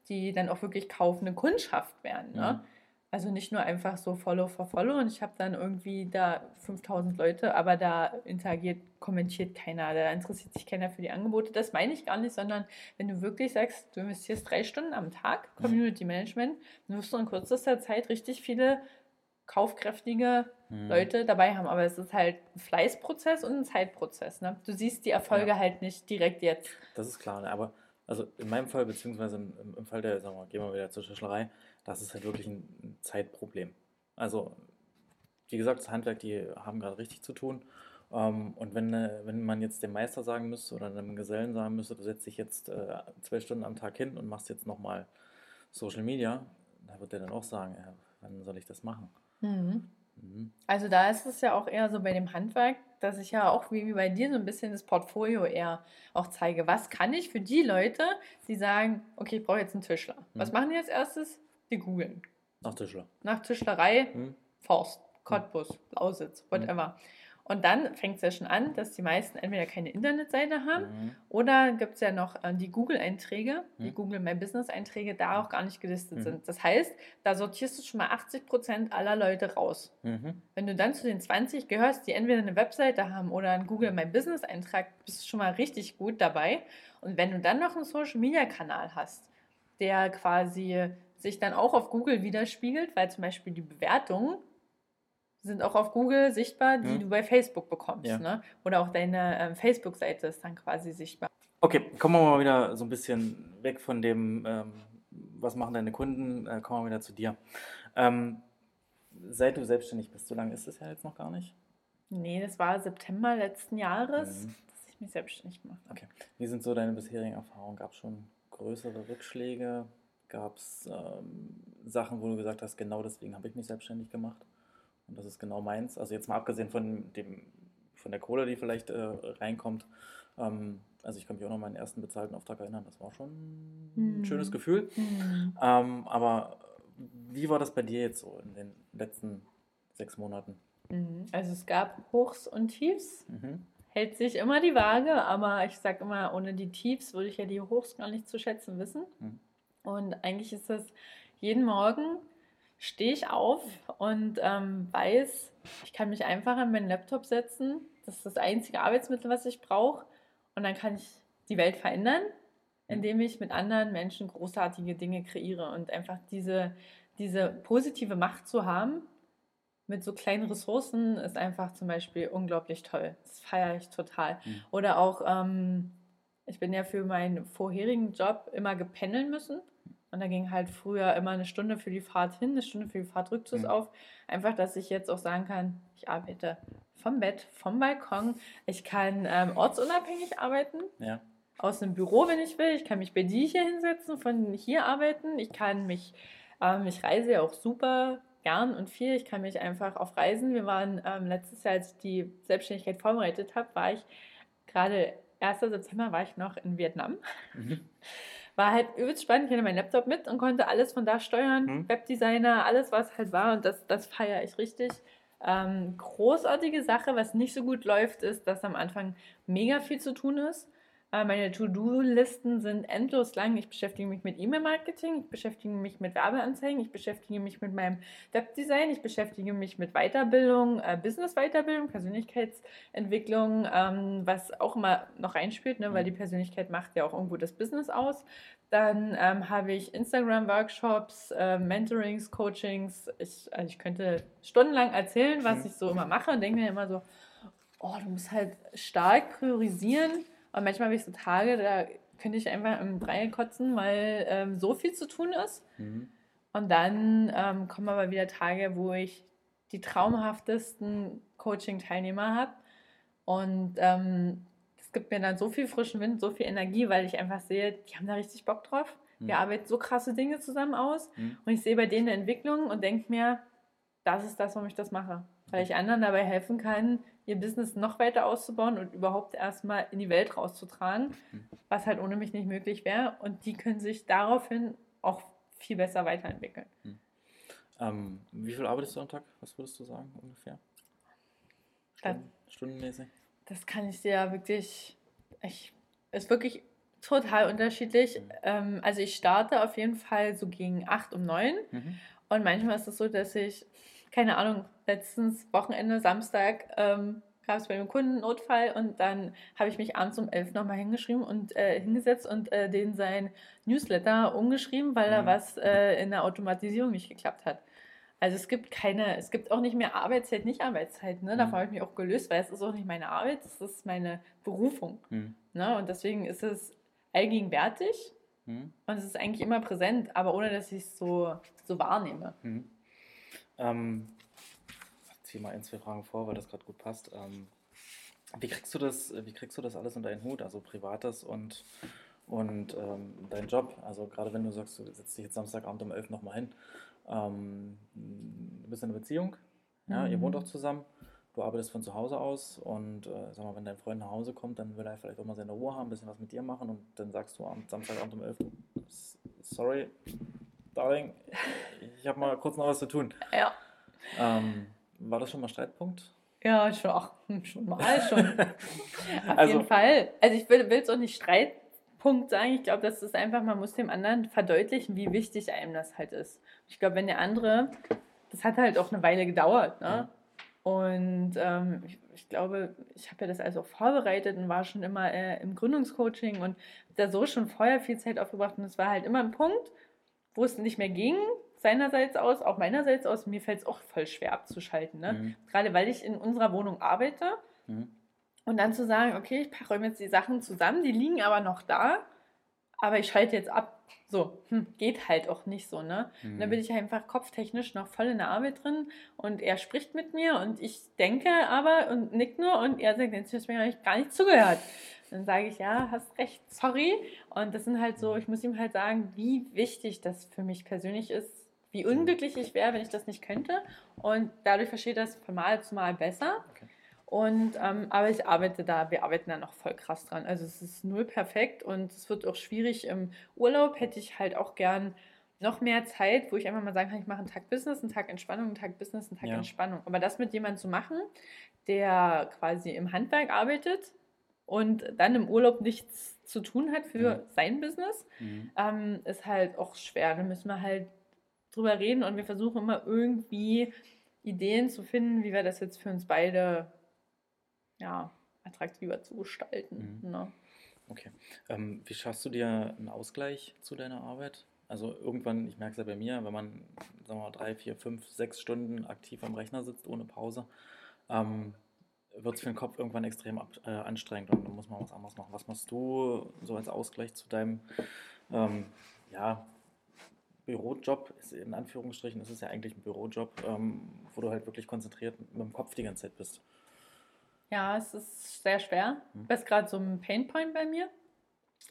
die dann auch wirklich kaufende Kundschaft werden. Ne? Mhm. Also nicht nur einfach so Follow for Follow und ich habe dann irgendwie da 5000 Leute, aber da interagiert, kommentiert keiner, da interessiert sich keiner für die Angebote. Das meine ich gar nicht, sondern wenn du wirklich sagst, du investierst drei Stunden am Tag, mhm. Community Management, dann wirst du in kürzester Zeit richtig viele kaufkräftige mhm. Leute dabei haben. Aber es ist halt ein Fleißprozess und ein Zeitprozess. Ne? Du siehst die Erfolge ja. halt nicht direkt jetzt. Das ist klar, ne? aber also in meinem Fall, beziehungsweise im, im Fall der, sagen wir mal, gehen wir wieder zur Tischlerei, das ist halt wirklich ein Zeitproblem. Also, wie gesagt, das Handwerk, die haben gerade richtig zu tun. Ähm, und wenn, äh, wenn man jetzt dem Meister sagen müsste oder einem Gesellen sagen müsste, du setzt dich jetzt äh, zwei Stunden am Tag hin und machst jetzt nochmal Social Media, da wird der dann auch sagen, ja, wann soll ich das machen? Mhm. Mhm. Also da ist es ja auch eher so bei dem Handwerk, dass ich ja auch wie bei dir so ein bisschen das Portfolio eher auch zeige. Was kann ich für die Leute, die sagen, okay, ich brauche jetzt einen Tischler. Mhm. Was machen die als erstes? Die googeln. Nach Tischler. Nach Tischlerei, mhm. Forst, Cottbus, Lausitz, whatever. Und dann fängt es ja schon an, dass die meisten entweder keine Internetseite haben mhm. oder gibt es ja noch äh, die Google-Einträge, mhm. die Google My Business-Einträge, da auch gar nicht gelistet mhm. sind. Das heißt, da sortierst du schon mal 80 Prozent aller Leute raus. Mhm. Wenn du dann zu den 20 gehörst, die entweder eine Webseite haben oder einen Google My Business-Eintrag, bist du schon mal richtig gut dabei. Und wenn du dann noch einen Social-Media-Kanal hast, der quasi sich dann auch auf Google widerspiegelt, weil zum Beispiel die Bewertungen sind auch auf Google sichtbar, die ja. du bei Facebook bekommst. Ja. Ne? Oder auch deine ähm, Facebook-Seite ist dann quasi sichtbar. Okay, kommen wir mal wieder so ein bisschen weg von dem, ähm, was machen deine Kunden, äh, kommen wir wieder zu dir. Ähm, seit du selbstständig bist, so lange ist es ja jetzt noch gar nicht? Nee, das war September letzten Jahres, mhm. dass ich mich selbstständig gemacht habe. Okay. Wie sind so deine bisherigen Erfahrungen? Gab es schon größere Rückschläge? Gab es ähm, Sachen, wo du gesagt hast, genau deswegen habe ich mich selbstständig gemacht? Und das ist genau meins. Also jetzt mal abgesehen von dem, von der Kohle, die vielleicht äh, reinkommt. Ähm, also ich kann mich auch noch an meinen ersten bezahlten Auftrag erinnern. Das war schon ein mhm. schönes Gefühl. Mhm. Ähm, aber wie war das bei dir jetzt so in den letzten sechs Monaten? Mhm. Also es gab Hochs und Tiefs. Mhm. Hält sich immer die Waage, aber ich sage immer, ohne die Tiefs würde ich ja die Hochs gar nicht zu schätzen wissen. Mhm. Und eigentlich ist das jeden Morgen stehe ich auf und ähm, weiß, ich kann mich einfach an meinen Laptop setzen. Das ist das einzige Arbeitsmittel, was ich brauche. Und dann kann ich die Welt verändern, indem ich mit anderen Menschen großartige Dinge kreiere. Und einfach diese, diese positive Macht zu haben, mit so kleinen Ressourcen, ist einfach zum Beispiel unglaublich toll. Das feiere ich total. Mhm. Oder auch, ähm, ich bin ja für meinen vorherigen Job immer gependeln müssen. Und da ging halt früher immer eine Stunde für die Fahrt hin, eine Stunde für die Fahrt rückzus mhm. auf. Einfach, dass ich jetzt auch sagen kann, ich arbeite vom Bett, vom Balkon. Ich kann ähm, ortsunabhängig arbeiten. Ja. Aus dem Büro, wenn ich will. Ich kann mich bei dir hier hinsetzen, von hier arbeiten. Ich kann mich, ähm, ich reise ja auch super gern und viel. Ich kann mich einfach auf Reisen. Wir waren ähm, letztes Jahr, als ich die Selbstständigkeit vorbereitet habe, war ich gerade 1. September war ich noch in Vietnam. Mhm *laughs* war halt übelst spannend. Ich hatte meinen Laptop mit und konnte alles von da steuern. Mhm. Webdesigner, alles, was halt war. Und das, das feiere ich richtig. Ähm, großartige Sache, was nicht so gut läuft, ist, dass am Anfang mega viel zu tun ist. Äh, meine To-Do-Listen sind endlos lang. Ich beschäftige mich mit E-Mail-Marketing, ich beschäftige mich mit Werbeanzeigen, ich beschäftige mich mit meinem Webdesign, ich beschäftige mich mit Weiterbildung, äh, Business-Weiterbildung, Persönlichkeitsentwicklung, ähm, was auch immer noch reinspielt, ne, weil mhm. die Persönlichkeit macht ja auch irgendwo das Business aus. Dann ähm, habe ich Instagram-Workshops, äh, Mentorings, Coachings. Ich, also ich könnte stundenlang erzählen, was mhm. ich so immer mache und denke mir immer so, oh, du musst halt stark priorisieren und manchmal habe ich so Tage, da könnte ich einfach im Dreieck kotzen, weil ähm, so viel zu tun ist. Mhm. Und dann ähm, kommen aber wieder Tage, wo ich die traumhaftesten Coaching-Teilnehmer habe. Und ähm, es gibt mir dann so viel frischen Wind, so viel Energie, weil ich einfach sehe, die haben da richtig Bock drauf. Mhm. Wir arbeiten so krasse Dinge zusammen aus. Mhm. Und ich sehe bei denen eine Entwicklung und denke mir, das ist das, warum ich das mache. Weil ich anderen dabei helfen kann, ihr Business noch weiter auszubauen und überhaupt erstmal in die Welt rauszutragen, mhm. was halt ohne mich nicht möglich wäre. Und die können sich daraufhin auch viel besser weiterentwickeln. Mhm. Ähm, wie viel arbeitest du am Tag? Was würdest du sagen ungefähr? Stunden, stundenmäßig? Das kann ich dir wirklich, ich, ist wirklich total unterschiedlich. Mhm. Ähm, also ich starte auf jeden Fall so gegen 8 um 9 mhm. und manchmal ist es so, dass ich keine Ahnung, letztens Wochenende, Samstag, ähm, gab es bei einem Kunden einen Notfall und dann habe ich mich abends um elf nochmal hingeschrieben und äh, hingesetzt und äh, den sein Newsletter umgeschrieben, weil mhm. da was äh, in der Automatisierung nicht geklappt hat. Also es gibt keine, es gibt auch nicht mehr Arbeitszeit, nicht Arbeitszeit. Ne? Davon mhm. habe ich mich auch gelöst, weil es ist auch nicht meine Arbeit, es ist meine Berufung. Mhm. Ne? Und deswegen ist es allgegenwärtig mhm. und es ist eigentlich immer präsent, aber ohne dass ich es so, so wahrnehme. Mhm. Ähm, ziehe mal ein, zwei Fragen vor, weil das gerade gut passt. Ähm, wie kriegst du das, wie kriegst du das alles unter einen Hut? Also Privates und, und ähm, dein Job. Also gerade wenn du sagst, du setzt dich jetzt Samstagabend um 11 nochmal hin. Ähm, du bist in einer Beziehung, ja, mhm. ihr wohnt auch zusammen. Du arbeitest von zu Hause aus und äh, sag mal, wenn dein Freund nach Hause kommt, dann will er vielleicht auch mal seine Ruhe haben, ein bisschen was mit dir machen und dann sagst du am Samstagabend um 11 sorry, Darling, ich habe mal kurz noch was zu tun. Ja. Ähm, war das schon mal Streitpunkt? Ja, schon, ach, *laughs* schon mal schon. *laughs* Auf also, jeden Fall. Also ich will es auch nicht Streitpunkt sagen. Ich glaube, das ist einfach, man muss dem anderen verdeutlichen, wie wichtig einem das halt ist. Ich glaube, wenn der andere, das hat halt auch eine Weile gedauert, ne? Und ähm, ich, ich, glaube, ich habe ja das also auch vorbereitet und war schon immer äh, im Gründungscoaching und da so schon vorher viel Zeit aufgebracht. Und es war halt immer ein Punkt, wo es nicht mehr ging, seinerseits aus, auch meinerseits aus. Mir fällt es auch voll schwer abzuschalten. Ne? Mhm. Gerade weil ich in unserer Wohnung arbeite. Mhm. Und dann zu sagen, okay, ich räume jetzt die Sachen zusammen, die liegen aber noch da, aber ich schalte jetzt ab. So, hm, geht halt auch nicht so, ne? Mhm. Und dann bin ich einfach kopftechnisch noch voll in der Arbeit drin und er spricht mit mir und ich denke aber und nickt nur und er sagt, jetzt hast du mir gar nicht zugehört. Dann sage ich, ja, hast recht, sorry. Und das sind halt so, ich muss ihm halt sagen, wie wichtig das für mich persönlich ist, wie unglücklich ich wäre, wenn ich das nicht könnte. Und dadurch versteht das von Mal zu Mal besser. Okay. Und, ähm, aber ich arbeite da, wir arbeiten da noch voll krass dran. Also es ist null perfekt und es wird auch schwierig. Im Urlaub hätte ich halt auch gern noch mehr Zeit, wo ich einfach mal sagen kann, ich mache einen Tag Business, einen Tag Entspannung, einen Tag Business, einen Tag ja. Entspannung. Aber das mit jemandem zu machen, der quasi im Handwerk arbeitet und dann im Urlaub nichts zu tun hat für mhm. sein Business, mhm. ähm, ist halt auch schwer. Da müssen wir halt drüber reden und wir versuchen immer irgendwie Ideen zu finden, wie wir das jetzt für uns beide ja, attraktiver zu gestalten. Mhm. Ne? Okay. Ähm, wie schaffst du dir einen Ausgleich zu deiner Arbeit? Also irgendwann, ich merke es ja bei mir, wenn man, sagen wir mal, drei, vier, fünf, sechs Stunden aktiv am Rechner sitzt ohne Pause, ähm, wird es für den Kopf irgendwann extrem ab, äh, anstrengend und dann muss man was anderes machen. Was machst du so als Ausgleich zu deinem ähm, ja, Bürojob, ist in Anführungsstrichen, ist es ja eigentlich ein Bürojob, ähm, wo du halt wirklich konzentriert mit dem Kopf die ganze Zeit bist. Ja, es ist sehr schwer. Hm. Das ist gerade so ein Painpoint bei mir,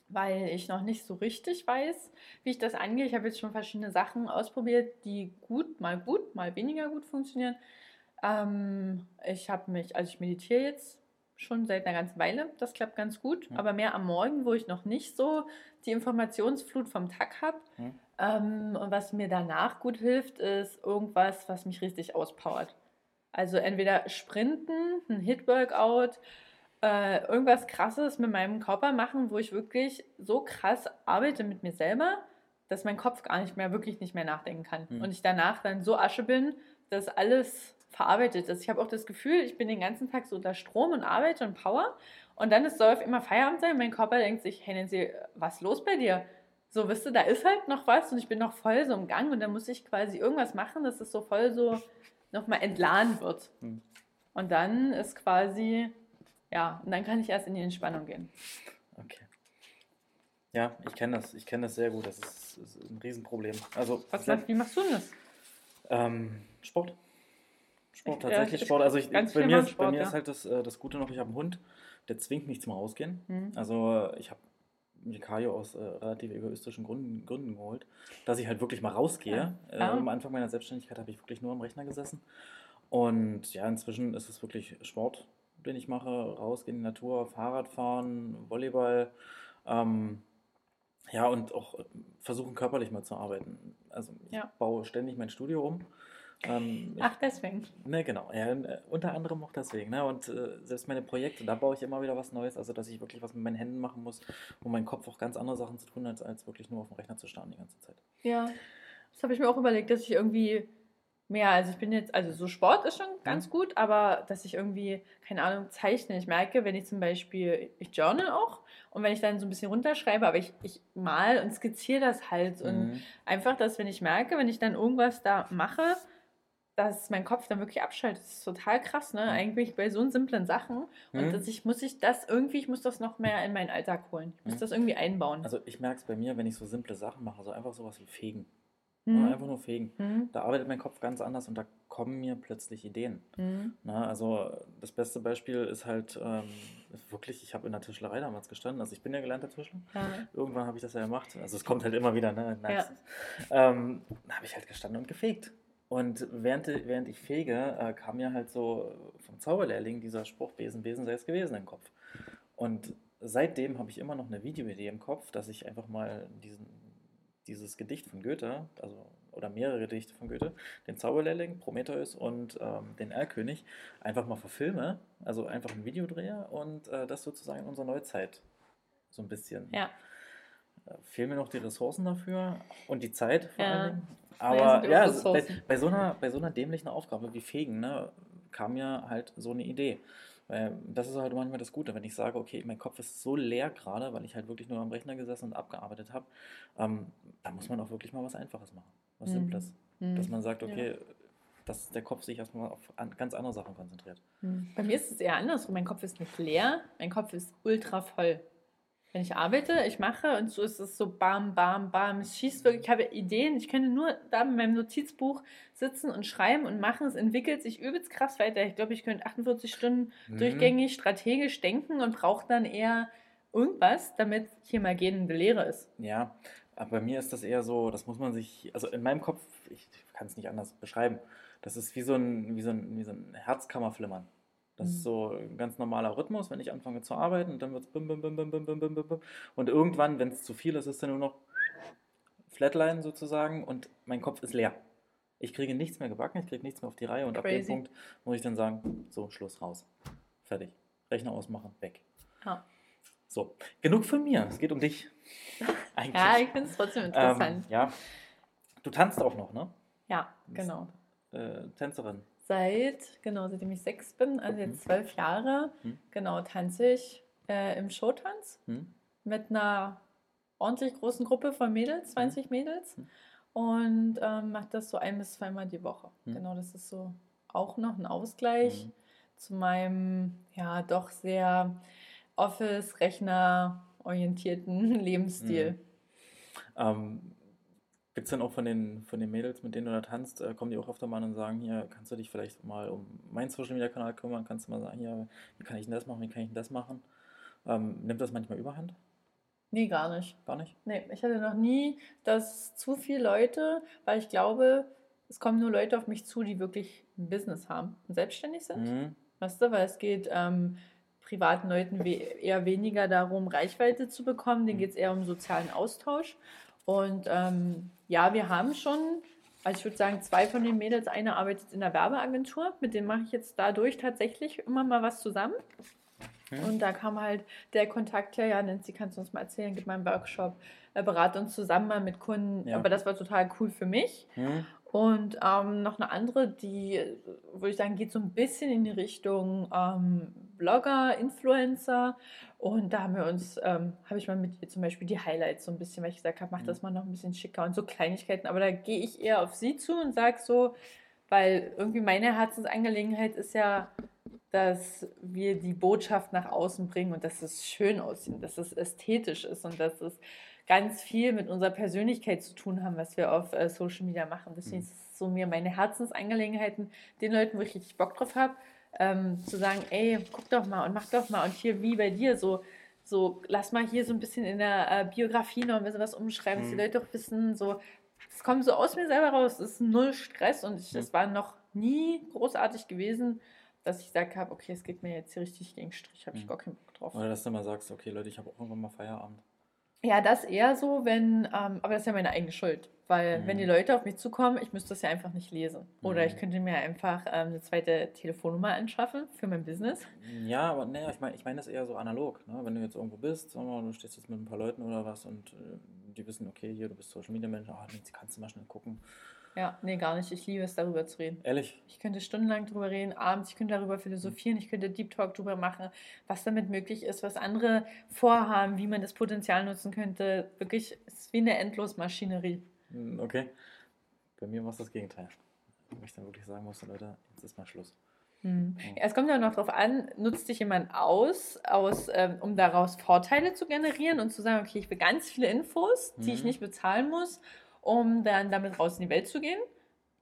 weil ich noch nicht so richtig weiß, wie ich das angehe. Ich habe jetzt schon verschiedene Sachen ausprobiert, die gut, mal gut, mal weniger gut funktionieren. Ähm, ich habe mich, also ich meditiere jetzt schon seit einer ganzen Weile. Das klappt ganz gut, ja. aber mehr am Morgen, wo ich noch nicht so die Informationsflut vom Tag habe. Ja. Ähm, und was mir danach gut hilft, ist irgendwas, was mich richtig auspowert. Also entweder Sprinten, ein Hit-Workout, äh, irgendwas Krasses mit meinem Körper machen, wo ich wirklich so krass arbeite mit mir selber, dass mein Kopf gar nicht mehr, wirklich nicht mehr nachdenken kann. Mhm. Und ich danach dann so Asche bin, dass alles verarbeitet ist. Ich habe auch das Gefühl, ich bin den ganzen Tag so unter Strom und arbeite und Power. Und dann ist, soll auf immer Feierabend sein. Mein Körper denkt sich, hey Nancy, was ist los bei dir? So, wisst ihr, da ist halt noch was und ich bin noch voll so im Gang und dann muss ich quasi irgendwas machen, dass es so voll so nochmal entladen wird. Hm. Und dann ist quasi, ja, und dann kann ich erst in die Entspannung gehen. Okay. Ja, ich kenne das, ich kenne das sehr gut. Das ist, ist ein Riesenproblem. Also, Was, wie machst du denn das? Ähm, Sport. Sport, tatsächlich Sport. Also ich, bei, mir, Sport, bei mir ja. ist halt das, äh, das Gute noch, ich habe einen Hund, der zwingt mich zum Rausgehen. Mhm. Also ich habe Vicario aus äh, relativ egoistischen Gründen, Gründen, geholt, dass ich halt wirklich mal rausgehe. Ja. Äh, am Anfang meiner Selbstständigkeit habe ich wirklich nur am Rechner gesessen. Und ja, inzwischen ist es wirklich Sport, den ich mache. Rausgehen in die Natur, Fahrrad fahren, Volleyball. Ähm, ja, und auch versuchen körperlich mal zu arbeiten. Also ich ja. baue ständig mein Studio um. Ähm, Ach, deswegen. Ne, genau. Ja, äh, unter anderem auch deswegen. Ne? Und äh, selbst meine Projekte, da baue ich immer wieder was Neues. Also, dass ich wirklich was mit meinen Händen machen muss, wo mein Kopf auch ganz andere Sachen zu tun hat, als wirklich nur auf dem Rechner zu starren die ganze Zeit. Ja, das habe ich mir auch überlegt, dass ich irgendwie mehr, also ich bin jetzt, also so Sport ist schon ganz gut, aber dass ich irgendwie, keine Ahnung, zeichne. Ich merke, wenn ich zum Beispiel, ich journal auch und wenn ich dann so ein bisschen runterschreibe, aber ich, ich mal und skizziere das halt. Mhm. Und einfach, dass wenn ich merke, wenn ich dann irgendwas da mache, dass mein Kopf dann wirklich abschaltet. Das ist total krass, ne? Eigentlich bei so simplen Sachen. Und mhm. dass ich muss ich das irgendwie, ich muss das noch mehr in meinen Alltag holen. Ich muss mhm. das irgendwie einbauen. Also ich merke es bei mir, wenn ich so simple Sachen mache, so einfach sowas wie Fegen. Mhm. einfach nur fegen. Mhm. Da arbeitet mein Kopf ganz anders und da kommen mir plötzlich Ideen. Mhm. Na, also das beste Beispiel ist halt ähm, wirklich, ich habe in der Tischlerei damals gestanden, also ich bin ja gelernter Tischler. Ja. Irgendwann habe ich das ja gemacht. Also es kommt halt immer wieder, ne? Nice. Ja. Ähm, da habe ich halt gestanden und gefegt. Und während, während ich fege, äh, kam mir halt so vom Zauberlehrling dieser Spruch, Besen, Besen sei es gewesen, den Kopf. Und seitdem habe ich immer noch eine Videoidee im Kopf, dass ich einfach mal diesen, dieses Gedicht von Goethe, also oder mehrere Gedichte von Goethe, den Zauberlehrling, Prometheus und ähm, den Erlkönig, einfach mal verfilme, also einfach ein Video drehe und äh, das sozusagen in unserer Neuzeit so ein bisschen. Ja. Fehlen mir noch die Ressourcen dafür und die Zeit vor Ja. allen Dingen. Aber ja, auch also bei, bei, so einer, bei so einer dämlichen Aufgabe wie Fegen, ne, kam mir halt so eine Idee. Weil das ist halt manchmal das Gute, wenn ich sage, okay, mein Kopf ist so leer gerade, weil ich halt wirklich nur am Rechner gesessen und abgearbeitet habe, ähm, da muss man auch wirklich mal was Einfaches machen, was Mhm. Simples. Hm. Dass man sagt, Ja. okay, dass der Kopf sich erstmal auf an, ganz andere Sachen konzentriert. Hm. Bei mir ist es eher andersrum. Mein Kopf ist nicht leer, mein Kopf ist ultra voll. Wenn ich arbeite, ich mache und so ist es so bam, bam, bam. Es schießt wirklich, ich habe Ideen. Ich könnte nur da mit meinem Notizbuch sitzen und schreiben und machen. Es entwickelt sich übelst krass weiter. Ich glaube, ich könnte 48 Stunden Mhm. durchgängig strategisch denken und brauche dann eher irgendwas, damit hier mal gehende Leere ist. Ja, aber bei mir ist das eher so, das muss man sich, also in meinem Kopf, ich kann es nicht anders beschreiben, das ist wie so ein, wie so ein, wie so ein Herzkammerflimmern. Das ist mhm. so ein ganz normaler Rhythmus, wenn ich anfange zu arbeiten und dann wird es bim, bim, bim, bim, bim, bim, bim, bim. Und irgendwann, wenn es zu viel ist, ist dann nur noch Flatline sozusagen und mein Kopf ist leer. Ich kriege nichts mehr gebacken, ich kriege nichts mehr auf die Reihe und Crazy. ab dem Punkt muss ich dann sagen, so, Schluss, raus. Fertig. Rechner ausmachen, weg. Ja. So, genug von mir. Es geht um dich. *laughs* Eigentlich. ja, ich finde es trotzdem ähm, interessant. Ähm, ja. Du tanzt auch noch, ne? Ja, genau. Bist, äh, Tänzerin. Seit, genau, seitdem ich sechs bin, also Mhm. jetzt zwölf Jahre, Mhm. genau, tanze ich äh, im Showtanz Hm? mit einer ordentlich großen Gruppe von Mädels, 20 Mädels. Mhm. Und ähm, mache das so ein bis zweimal die Woche. Mhm. Genau, das ist so auch noch ein Ausgleich Mhm. zu meinem, ja, doch sehr Office-Rechner-orientierten *laughs* Lebensstil. Mhm. Ähm, Gibt es denn auch von den, von den Mädels, mit denen du da tanzt, äh, kommen die auch öfter mal und sagen, hier, kannst du dich vielleicht mal um meinen Social Media Kanal kümmern? Kannst du mal sagen, hier, wie kann ich denn das machen, wie kann ich denn das machen? Ähm, nimmt das manchmal überhand? Nee, gar nicht. Gar nicht? Nee, ich hatte noch nie, dass zu viele Leute, weil ich glaube, es kommen nur Leute auf mich zu, die wirklich ein Business haben und selbstständig sind. Mhm. Weißt du, weil es geht ähm, privaten Leuten we eher weniger darum, Reichweite zu bekommen, denen Mhm. geht es eher um sozialen Austausch. Und ähm, ja, wir haben schon, also ich würde sagen, zwei von den Mädels, eine arbeitet in der Werbeagentur, mit denen mache ich jetzt dadurch tatsächlich immer mal was zusammen. Mhm. Und da kam halt der Kontakt her, ja, Nancy, kannst du uns mal erzählen, gib mal einen Workshop, äh, berate uns zusammen mal mit Kunden. Ja. Aber das war total cool für mich. Mhm. Und ähm, noch eine andere, die, äh, würde ich sagen, geht so ein bisschen in die Richtung ähm, Blogger, Influencer. Und da haben wir uns, ähm, habe ich mal mit ihr zum Beispiel die Highlights so ein bisschen, weil ich gesagt habe, mach Mhm. das mal noch ein bisschen schicker und so Kleinigkeiten. Aber da gehe ich eher auf sie zu und sage so, weil irgendwie meine Herzensangelegenheit ist ja, dass wir die Botschaft nach außen bringen und dass es schön aussieht, dass es ästhetisch ist und dass es ganz viel mit unserer Persönlichkeit zu tun haben, was wir auf äh, Social Media machen. Deswegen Mhm. ist es so mir meine Herzensangelegenheiten, den Leuten, wo ich richtig Bock drauf habe, ähm, zu sagen, ey, guck doch mal und mach doch mal und hier wie bei dir so, so lass mal hier so ein bisschen in der äh, Biografie noch ein bisschen was umschreiben, dass die Mhm. Leute doch wissen, so, es kommt so aus mir selber raus, es ist null Stress und ich, Mhm. es war noch nie großartig gewesen, dass ich gesagt habe, okay, es geht mir jetzt hier richtig gegen Strich, habe ich Mhm. gar keinen Bock drauf. Oder dass du mal sagst, okay Leute, ich habe auch irgendwann mal Feierabend. Ja, das eher so, wenn, ähm, aber das ist ja meine eigene Schuld. Weil Mhm. wenn die Leute auf mich zukommen, ich müsste das ja einfach nicht lesen. Oder Mhm. ich könnte mir einfach ähm, eine zweite Telefonnummer anschaffen für mein Business. Ja, aber nee, ich meine ich mein das eher so analog. Ne? Wenn du jetzt irgendwo bist, mal, du stehst jetzt mit ein paar Leuten oder was und äh, die wissen, okay, hier, du bist Social Media Manager, Nancy, kannst du mal schnell gucken. Ja, nee, gar nicht. Ich liebe es, darüber zu reden. Ehrlich? Ich könnte stundenlang drüber reden, abends, ich könnte darüber philosophieren, ich könnte Deep Talk drüber machen, was damit möglich ist, was andere vorhaben, wie man das Potenzial nutzen könnte. Wirklich, es ist wie eine Endlosmaschinerie. Hm, Okay. Bei mir war es das Gegenteil. Wo ich dann wirklich sagen musste, Leute, jetzt ist mal Schluss. Hm. Ja, es kommt ja noch darauf an, nutzt dich jemand aus, aus ähm, um daraus Vorteile zu generieren und zu sagen, okay, ich will ganz viele Infos, die ich Mhm. nicht bezahlen muss, um dann damit raus in die Welt zu gehen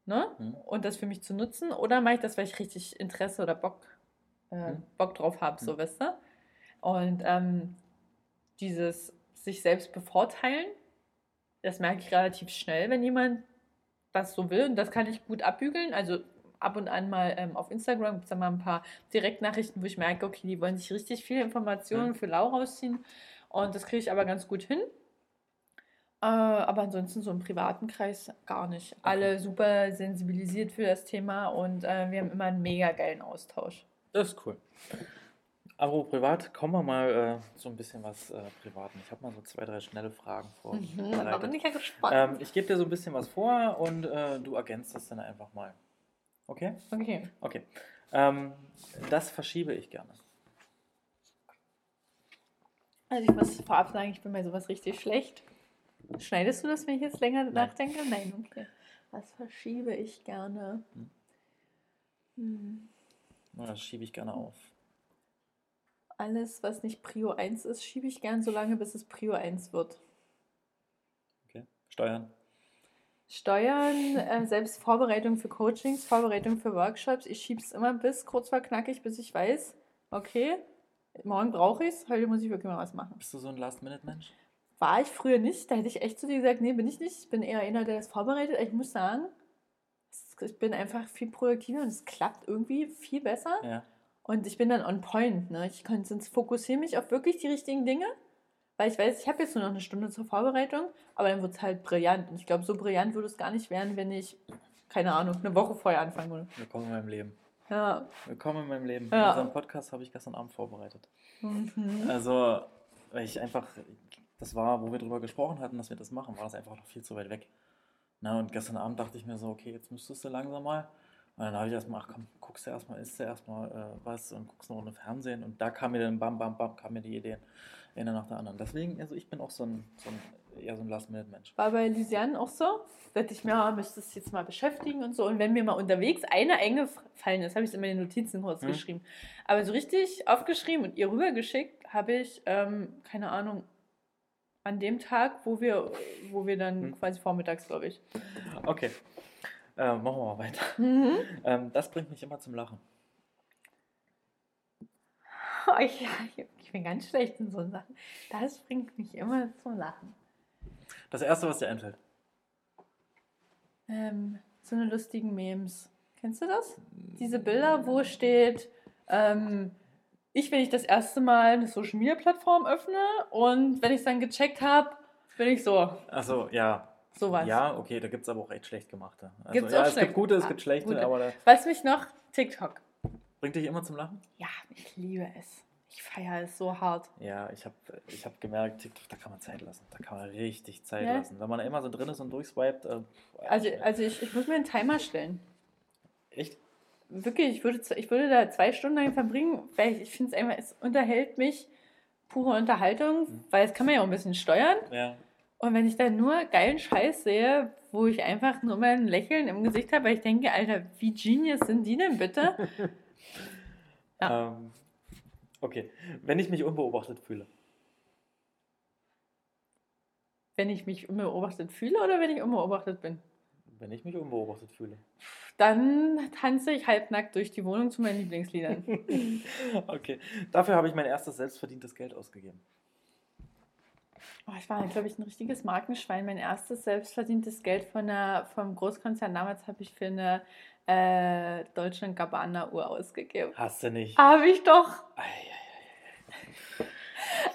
ne? Mhm. und das für mich zu nutzen. Oder mache ich das, weil ich richtig Interesse oder Bock, äh, Mhm. Bock drauf habe, so Mhm. weißt du? Und ähm, dieses sich selbst bevorteilen, das merke ich relativ schnell, wenn jemand das so will. Und das kann ich gut abbügeln. Also ab und an mal ähm, auf Instagram gibt es da mal ein paar Direktnachrichten, wo ich merke, okay, die wollen sich richtig viel Informationen Mhm. für Lau rausziehen. Und das kriege ich aber ganz gut hin. Äh, aber ansonsten so im privaten Kreis gar nicht. Alle super sensibilisiert für das Thema und äh, wir haben immer einen mega geilen Austausch. Das ist cool. Aber privat, kommen wir mal äh, so ein bisschen was äh, Privaten. Ich habe mal so zwei, drei schnelle Fragen vor. Mhm, da bin ich ja gespannt. Ähm, ich gebe dir so ein bisschen was vor und äh, du ergänzt das dann einfach mal. Okay? Okay. Okay. Ähm, das verschiebe ich gerne. Also ich muss vorab sagen, ich bin bei sowas richtig schlecht. Schneidest du das, wenn ich jetzt länger Nein. nachdenke? Nein, okay. Was verschiebe ich gerne? Hm. Na, Das schiebe ich gerne auf. Alles, was nicht Prio 1 ist, schiebe ich gern so lange, bis es Prio 1 wird. Okay. Steuern. Steuern, äh, selbst Vorbereitung für Coachings, Vorbereitung für Workshops. Ich schiebe es immer bis kurz vor knackig, bis ich weiß, okay, morgen brauche ich es, heute muss ich wirklich mal was machen. Bist du so ein Last-Minute-Mensch? War ich früher nicht, da hätte ich echt zu dir gesagt, nee, bin ich nicht. Ich bin eher einer, der das vorbereitet. Ich muss sagen, ich bin einfach viel produktiver und es klappt irgendwie viel besser. Ja. Und ich bin dann on point. Ne? Ich fokussiere mich auf wirklich die richtigen Dinge, weil ich weiß, ich habe jetzt nur noch eine Stunde zur Vorbereitung, aber dann wird es halt brillant. Und ich glaube, so brillant würde es gar nicht werden, wenn ich, keine Ahnung, eine Woche vorher anfangen würde. Willkommen in meinem Leben. Ja. Willkommen in meinem Leben. Ja. Unseren Podcast habe ich gestern Abend vorbereitet. Mhm. Also, weil ich einfach, das war, wo wir drüber gesprochen hatten, dass wir das machen, war das einfach noch viel zu weit weg. Na, und gestern Abend dachte ich mir so, okay, jetzt müsstest du langsam mal. Und dann habe ich erstmal, ach komm, guckst du erstmal, isst du erstmal äh, was und guckst eine Runde Fernsehen. Und da kam mir dann bam, bam, bam, kam mir die Ideen, eine nach der anderen. Deswegen, also ich bin auch so ein, so ein eher so ein Last-Minute-Mensch. War bei Lysiane auch so. Da dachte ich mir, ja, müsste es jetzt mal beschäftigen und so. Und wenn mir mal unterwegs eine eingefallen ist, habe ich es in meine Notizen kurz Mhm. geschrieben. Aber so richtig aufgeschrieben und ihr rübergeschickt habe ich, ähm, keine Ahnung, an dem Tag, wo wir, wo wir dann Mhm. quasi vormittags, glaube ich. Okay, äh, machen wir mal weiter. Mhm. Ähm, das bringt mich immer zum Lachen. *laughs* Ich, ich bin ganz schlecht in so Sachen. Das bringt mich immer zum Lachen. Das Erste, was dir einfällt. Ähm, so eine lustigen Memes. Kennst du das? Diese Bilder, wo steht, ähm, ich, wenn ich das erste Mal eine Social Media Plattform öffne und wenn ich es dann gecheckt habe, bin ich so, Also ja, sowas. ja, okay, da gibt es aber auch echt schlecht gemachte. Also, Gibt's ja, auch es schlecht- gibt gute, es gibt schlechte, gute. aber da Was mich noch? TikTok. bringt dich immer zum Lachen. Ja, ich liebe es. Ich feiere es so hart. Ja, ich habe ich hab gemerkt, TikTok, da kann man Zeit lassen. Da kann man richtig Zeit Ja. lassen. Wenn man da immer so drin ist und durchswiped. Äh, Also, also ich, ich muss mir einen Timer stellen. echt? Wirklich, ich würde, ich würde da zwei Stunden lang verbringen, weil ich, ich finde es einfach, es unterhält mich, pure Unterhaltung, Mhm. weil das kann man ja auch ein bisschen steuern. Ja. Und wenn ich dann nur geilen Scheiß sehe, wo ich einfach nur mal ein Lächeln im Gesicht habe, weil ich denke, Alter, wie genius sind die denn bitte? *laughs* Ja. Ähm, okay, wenn ich mich unbeobachtet fühle. wenn ich mich unbeobachtet fühle oder wenn ich unbeobachtet bin? Wenn ich mich unbeobachtet fühle. Dann tanze ich halbnackt durch die Wohnung zu meinen Lieblingsliedern. *laughs* okay, dafür habe ich mein erstes selbstverdientes Geld ausgegeben. Oh, ich war, glaube ich, ein richtiges Markenschwein. Mein erstes selbstverdientes Geld von einer, vom Großkonzern damals habe ich für eine äh, Deutschland Gabbana Uhr ausgegeben. Hast du nicht? Habe ich doch. Ei, ei,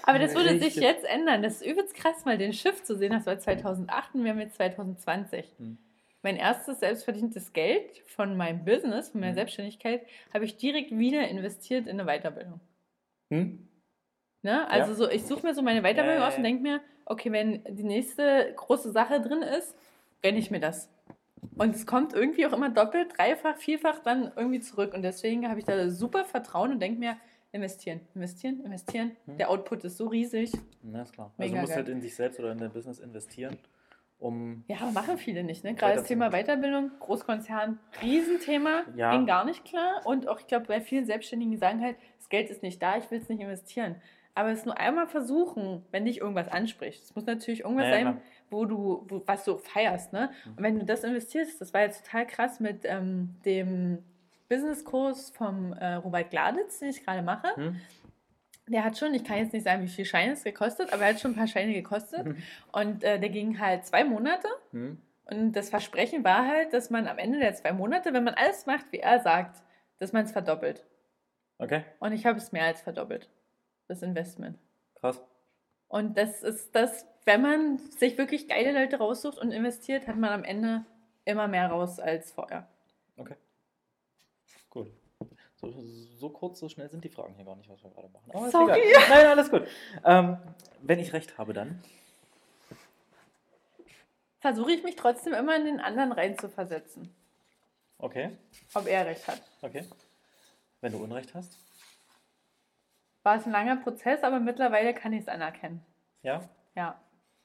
Aber das würde sich jetzt ändern. Das ist übelst krass, mal den Schiff zu sehen. Das war 2008 und wir haben jetzt 2020. Hm. Mein erstes selbstverdientes Geld von meinem Business, von meiner Hm. Selbstständigkeit, habe ich direkt wieder investiert in eine Weiterbildung. Hm? Ne? Also Ja. so, ich suche mir so meine Weiterbildung ja, aus und denke mir, okay, wenn die nächste große Sache drin ist, gönne ich mir das. Und es kommt irgendwie auch immer doppelt, dreifach, vierfach dann irgendwie zurück. Und deswegen habe ich da super Vertrauen und denke mir, investieren, investieren, investieren. Hm. Der Output ist so riesig. Na, ist klar. Also Mega du musst geil. halt in dich selbst oder in dein Business investieren, um. Ja, machen viele nicht. Ne? Gerade das Thema Weiterbildung, Großkonzern, Riesenthema, Ja. ging gar nicht klar. Und auch, ich glaube, bei vielen Selbstständigen die sagen halt, das Geld ist nicht da, ich will es nicht investieren. Aber es nur einmal versuchen, wenn dich irgendwas anspricht. Es muss natürlich irgendwas Ja, ja, sein, klar. wo du, wo, was du feierst. Ne? Mhm. Und wenn du das investierst, das war jetzt total krass mit ähm, dem Businesskurs vom äh, Robert Gladitz, den ich gerade mache. Hm? Der hat schon, ich kann jetzt nicht sagen, wie viel Scheine es gekostet, aber er hat schon ein paar Scheine gekostet. Und äh, der ging halt zwei Monate. Hm? Und das Versprechen war halt, dass man am Ende der zwei Monate, wenn man alles macht, wie er sagt, dass man es verdoppelt. Okay, Und ich habe es mehr als verdoppelt, das Investment. krass. Und das ist das, wenn man sich wirklich geile Leute raussucht und investiert, hat man am Ende immer mehr raus als vorher. Okay. Gut. So, so kurz, so schnell sind die Fragen hier gar nicht, was wir gerade machen. Aber Sorry. Ist egal. *laughs* Nein, alles gut. Ähm, wenn ich recht habe, dann. Versuche ich mich trotzdem immer in den anderen reinzuversetzen, Okay. ob er recht hat. Okay. Wenn du Unrecht hast. War es ein langer Prozess, aber mittlerweile kann ich es anerkennen. Ja. Ja.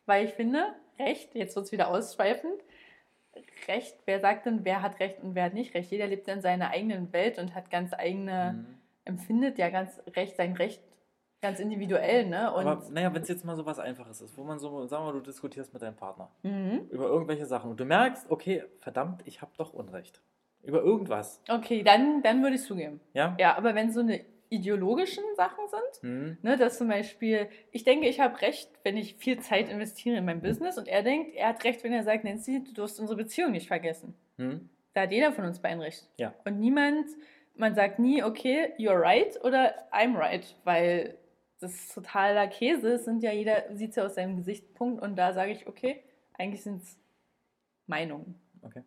Weil ich finde, Recht, jetzt wird es wieder ausschweifend, Recht, wer sagt denn, wer hat Recht und wer hat nicht Recht? Jeder lebt in seiner eigenen Welt und hat ganz eigene, Mhm. empfindet ja ganz Recht, sein Recht ganz individuell, ne? Und Aber naja, wenn es jetzt mal so was Einfaches ist, wo man so, sagen wir mal, du diskutierst mit deinem Partner mhm. über irgendwelche Sachen und du merkst, okay, verdammt, ich habe doch Unrecht. Über irgendwas. okay, dann, dann würde ich zugeben. Ja? Ja, aber wenn so eine ideologischen Sachen sind, Hm. ne, dass zum Beispiel, ich denke, ich habe recht, wenn ich viel Zeit investiere in mein Business und er denkt, er hat recht, wenn er sagt, Nancy, du darfst unsere Beziehung nicht vergessen. Hm. Da hat jeder von uns beiden recht. Ja. Und niemand, man sagt nie, okay, you're right oder I'm right, weil das ist totaler Käse. Es sind ja jeder sieht es ja aus seinem Gesichtspunkt und da sage ich, okay, eigentlich sind es Meinungen. Okay.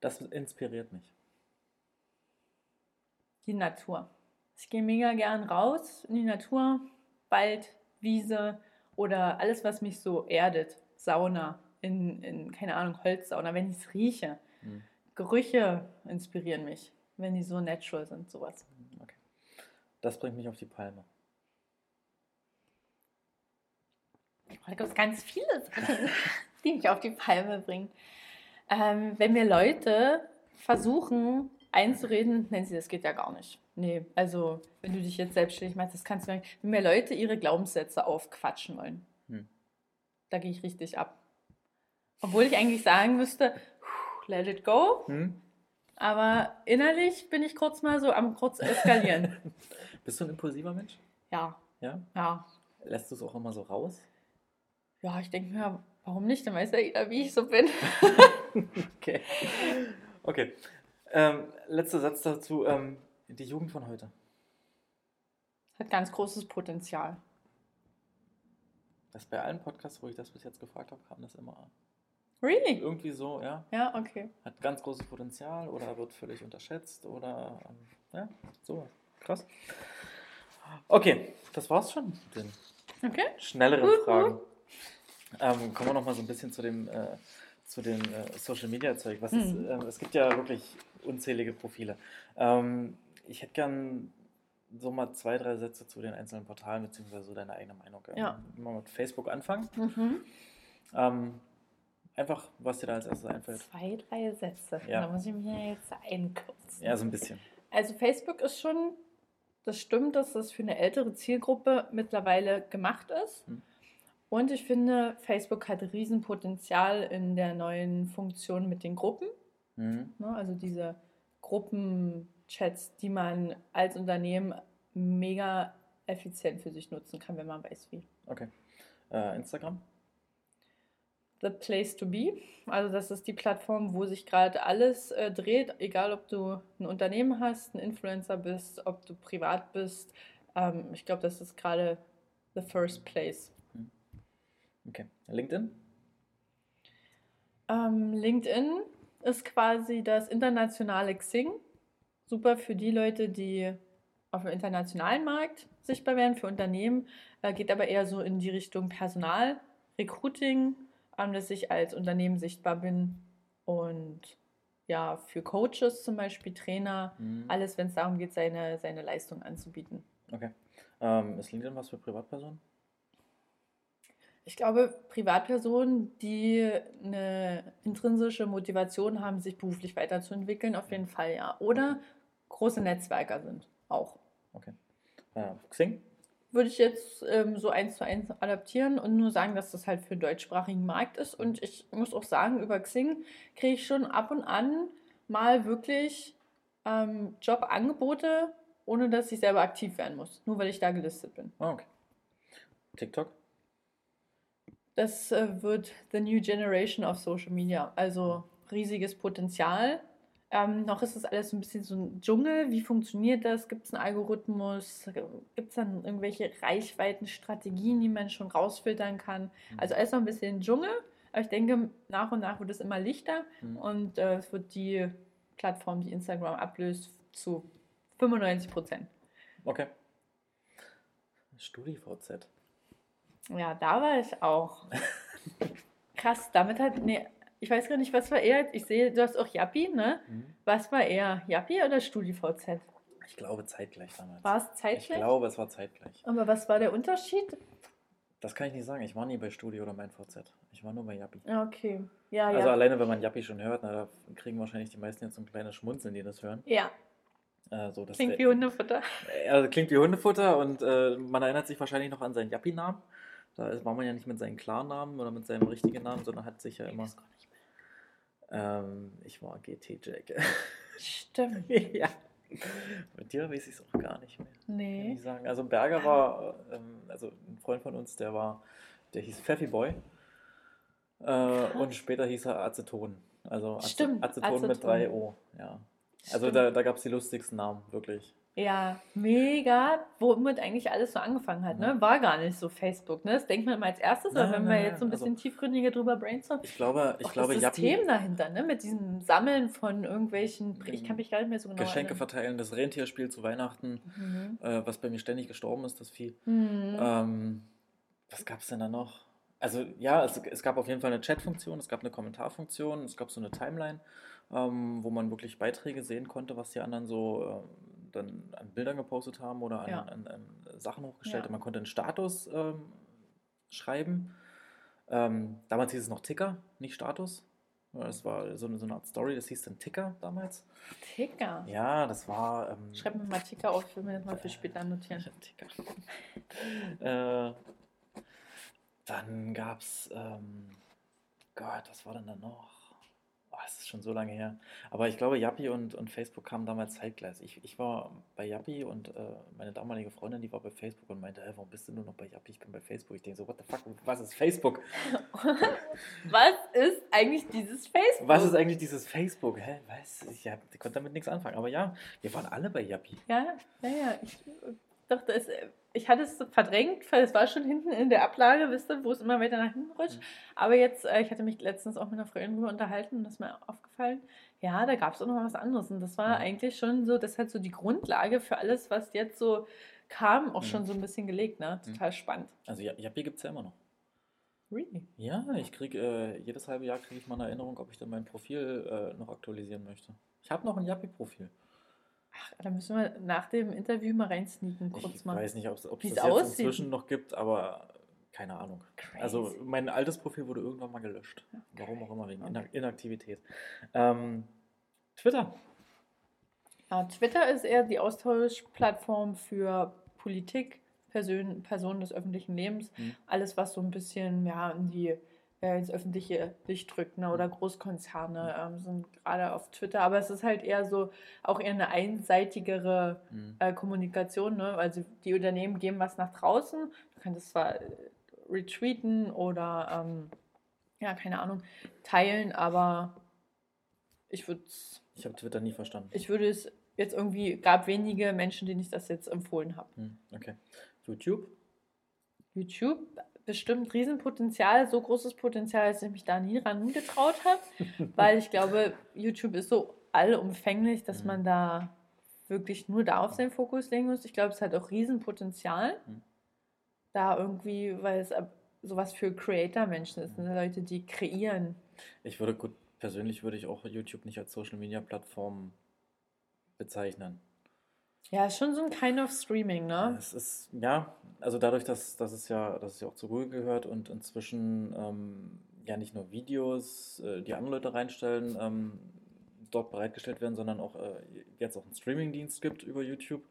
Das inspiriert mich. Die Natur. Ich gehe mega gern raus in die Natur, Wald, Wiese oder alles, was mich so erdet. Sauna, in, in keine Ahnung, Holzsauna, wenn ich es rieche. Hm. Gerüche inspirieren mich, wenn die so natural sind, sowas. Okay. Das bringt mich auf die Palme. Da gibt es ganz viele *laughs* Sachen, die mich auf die Palme bringen. Ähm, wenn mir Leute versuchen einzureden, nennen sie, das geht ja gar nicht. Nee, also wenn du dich jetzt selbstständig machst, das kannst du nicht. Wenn mir Leute ihre Glaubenssätze aufquatschen wollen, Hm. da gehe ich richtig ab. Obwohl ich eigentlich sagen müsste, "Puh, let it go, Hm? aber innerlich bin ich kurz mal so am kurz eskalieren. *laughs* Bist du ein impulsiver Mensch? ja, Ja? ja. Lässt du es auch immer so raus? Ja, ich denke mir, warum nicht? Dann weiß ja jeder, wie ich so bin. *laughs* Okay. Okay. Ähm, letzter Satz dazu. Ähm, die Jugend von heute. Hat ganz großes Potenzial. Das bei allen Podcasts, wo ich das bis jetzt gefragt habe, kam das immer Really? irgendwie so, ja. Ja, okay. Hat ganz großes Potenzial oder wird völlig unterschätzt oder ähm, ja, sowas. Krass. Okay, das war's schon mit den Okay. schnelleren Wuhu. Fragen. Ähm, kommen wir noch mal so ein bisschen zu dem, äh, zu dem äh, Social Media Zeug. Was ist, Mhm. ähm, es gibt ja wirklich unzählige Profile. Ähm, ich hätte gern so mal zwei, drei Sätze zu den einzelnen Portalen, beziehungsweise so deine eigene Meinung. Ähm, Ja. Mal mit Facebook anfangen. Mhm. Ähm, einfach, was dir da als erstes einfällt. Zwei, drei Sätze. Ja. Da muss ich mir jetzt einkürzen. Ja, so ein bisschen. Also Facebook ist schon, das stimmt, dass das für eine ältere Zielgruppe mittlerweile gemacht ist. Hm. Und ich finde, Facebook hat Riesenpotenzial in der neuen Funktion mit den Gruppen. Mhm. Ne? Also diese Gruppenchats, die man als Unternehmen mega effizient für sich nutzen kann, wenn man weiß wie. Okay. Äh, Instagram? The place to be. Also das ist die Plattform, wo sich gerade alles äh, dreht, egal ob du ein Unternehmen hast, ein Influencer bist, ob du privat bist. Ähm, ich glaube, das ist gerade the first place. Okay. LinkedIn? Ähm, LinkedIn ist quasi das internationale Xing. Super für die Leute, die auf dem internationalen Markt sichtbar werden, für Unternehmen. Äh, geht aber eher so in die Richtung Personal, Recruiting, dass ich als Unternehmen sichtbar bin. Und ja, für Coaches zum Beispiel, Trainer, Mhm. alles, wenn es darum geht, seine, seine Leistung anzubieten. Okay. Ähm, ist LinkedIn was für Privatpersonen? Ich glaube, Privatpersonen, die eine intrinsische Motivation haben, sich beruflich weiterzuentwickeln, auf jeden Fall ja. Oder große Netzwerker sind auch. Äh, Xing? Würde ich jetzt ähm, so eins zu eins adaptieren und nur sagen, dass das halt für den deutschsprachigen Markt ist. Und ich muss auch sagen, über Xing kriege ich schon ab und an mal wirklich ähm, Jobangebote, ohne dass ich selber aktiv werden muss. Nur weil ich da gelistet bin. Ah, okay. TikTok? Das äh, wird the new generation of Social Media. Also riesiges Potenzial. Ähm, noch ist das alles so ein bisschen so ein Dschungel. Wie funktioniert das? Gibt es einen Algorithmus? Gibt es dann irgendwelche Reichweitenstrategien, die man schon rausfiltern kann? Mhm. Also alles noch ein bisschen Dschungel. Aber ich denke, nach und nach wird es immer lichter Mhm. und äh, es wird die Plattform, die Instagram ablöst, zu 95 Prozent. Okay. StudiVZ. Ja, da war ich auch. Krass, damit hat. Nee, ich weiß gar nicht, was war eher. Ich sehe, du hast auch Yappi, ne? Mhm. Was war eher? Yappi oder StudiVZ? Ich glaube zeitgleich damals. War es Ich zeitgleich? glaube, es war zeitgleich. Aber was war der Unterschied? Das kann ich nicht sagen. Ich war nie bei Studio oder mein VZ. Ich war nur bei Yappi. Ja, Okay. Ja, Also ja. alleine, wenn man Yappi schon hört, na, da kriegen wahrscheinlich die meisten jetzt so ein kleines Schmunzeln, die das hören. Ja, Äh, so, das klingt wie Hundefutter. Äh, Also klingt wie Hundefutter und äh, man erinnert sich wahrscheinlich noch an seinen Yappi-Namen. Da war man ja nicht mit seinem Klarnamen oder mit seinem richtigen Namen, sondern hat sich ja immer. mehr. Ähm, ich war GT Jack. Stimmt. *laughs* ja. Mit dir weiß ich es auch gar nicht mehr. Kann Nee. ich sagen. Also Berger war, ähm, also ein Freund von uns, der war, der hieß Pfeffi Boy. Äh, und später hieß er Aceton. Also Ace- Stimmt, Aceton mit Aceton. 3 O. Ja. Also Stimmt. da, da gab es die lustigsten Namen, wirklich. Ja, mega, womit eigentlich alles so angefangen hat, ne? War gar nicht so Facebook, ne? Das denkt man immer als erstes, aber wenn wir jetzt so ein nein, bisschen tiefgründiger drüber brainstormen, Ich glaube, ich auch glaube, das System dahinter, ne? Mit diesem Sammeln von irgendwelchen, ich kann mich gar nicht mehr so genau Geschenke erinnern. verteilen, das Rentierspiel zu Weihnachten, Mhm. äh, was bei mir ständig gestorben ist, das Vieh. Mhm. Ähm, was gab es denn da noch? Also ja, es, es gab auf jeden Fall eine Chat-Funktion, es gab eine Kommentarfunktion, es gab so eine Timeline, ähm, wo man wirklich Beiträge sehen konnte, was die anderen so ähm, dann an Bildern gepostet haben oder an, Ja. an, an Sachen hochgestellt. Ja. Man konnte einen Status ähm, schreiben. Ähm, damals hieß es noch Ticker, nicht Status. Das war so eine, so eine Art Story, das hieß dann Ticker damals. Ticker. Ja, das war. Ähm, Schreib mir mal Ticker auf, ich will mir das mal für später notieren. *laughs* Ticker. äh, dann gab es, ähm, Gott, was war denn da noch? Oh, es ist schon so lange her. Aber ich glaube, Yappi und, und Facebook kamen damals zeitgleich. Ich, ich war bei Yappi und äh, meine damalige Freundin, die war bei Facebook und meinte, hey, warum bist du nur noch bei Yappi? Ich bin bei Facebook. Ich denke so, what the fuck, was ist Facebook? *laughs* Was ist eigentlich dieses Facebook? Was ist eigentlich dieses Facebook? Hä, was? Ich, hab, ich konnte damit nichts anfangen. Aber ja, wir waren alle bei Yappi. Ja, ja, ja. Ich dachte, es, ich hatte es verdrängt, weil es war schon hinten in der Ablage, wisst ihr, wo es immer weiter nach hinten rutscht. Mhm. Aber jetzt, äh, ich hatte mich letztens auch mit einer Freundin drüber unterhalten und das ist mir aufgefallen. Ja, da gab es auch noch was anderes. Und das war Mhm. eigentlich schon so, das hat so die Grundlage für alles, was jetzt so kam, auch Mhm. schon so ein bisschen gelegt. Ne? Mhm. Total spannend. Also Ja- Yappi gibt es ja immer noch. Really? Ja, ich kriege äh, jedes halbe Jahr kriege ich mal eine Erinnerung, ob ich dann mein Profil äh, noch aktualisieren möchte. Ich habe noch ein Yappi-Profil. Ach, da müssen wir nach dem Interview mal reinsneaken, kurz Ich mal. weiß nicht, ob es das es jetzt aussieht. inzwischen noch gibt, aber keine Ahnung. Crazy. Also mein altes Profil wurde irgendwann mal gelöscht. Okay. Warum auch immer, wegen Okay. Inak- Inaktivität. Ähm, Twitter. Ja, Twitter ist eher die Austauschplattform für Politik, Persön Personen des öffentlichen Lebens. Mhm. Alles, was so ein bisschen ja, in die, ins öffentliche Licht rückt. Ne? Oder Großkonzerne ähm, sind gerade auf Twitter. Aber es ist halt eher so, auch eher eine einseitigere Hm. äh, Kommunikation. Ne? Also die Unternehmen geben was nach draußen. Du kannst es zwar äh, retweeten oder, ähm, ja, keine Ahnung, teilen, aber ich würde Ich habe Twitter nie verstanden. ich würde es jetzt irgendwie, gab wenige Menschen, denen ich das jetzt empfohlen habe. Hm, okay. YouTube. YouTube, bestimmt Riesenpotenzial, so großes Potenzial, dass ich mich da nie ran getraut habe, *laughs* weil ich glaube, YouTube ist so allumfänglich, dass Mhm. man da wirklich nur da auf seinen Fokus legen muss. Ich glaube, es hat auch Riesenpotenzial, Mhm. da irgendwie, weil es sowas für Creator-Menschen ist, ne? Leute, die kreieren. Ich würde gut, persönlich würde ich auch YouTube nicht als Social Media Plattform bezeichnen. Ja, ist schon so ein kind of Streaming, ne? Es ist, ja, also dadurch, dass, dass, es ja, dass es ja auch zu Google gehört und inzwischen ähm, ja nicht nur Videos, äh, die andere Leute reinstellen, ähm, dort bereitgestellt werden, sondern auch äh, jetzt auch einen Streamingdienst gibt über YouTube.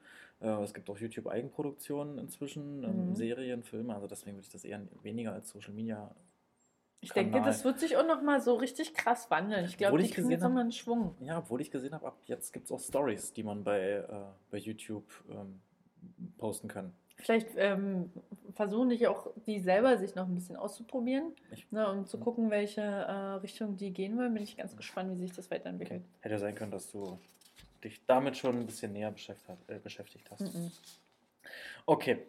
Äh, es gibt auch YouTube-Eigenproduktionen inzwischen, ähm, Mhm. Serien, Filme, also deswegen würde ich das eher weniger als Social Media. Ich denke, das wird sich auch noch mal so richtig krass wandeln. Ich glaube, die ich kriegen gesehen jetzt noch hab- mal einen Schwung. Ja, obwohl ich gesehen habe, ab jetzt gibt es auch Stories, die man bei, äh, bei YouTube ähm, posten kann. Vielleicht ähm, versuche ich auch, die selber sich noch ein bisschen auszuprobieren, ne, um zu gucken, welche äh, Richtung die gehen wollen. Bin ich ganz gespannt, wie sich das weiterentwickelt. Okay. Hätte ja sein können, dass du dich damit schon ein bisschen näher beschäftigt, äh, beschäftigt hast. Mm -mm. Okay.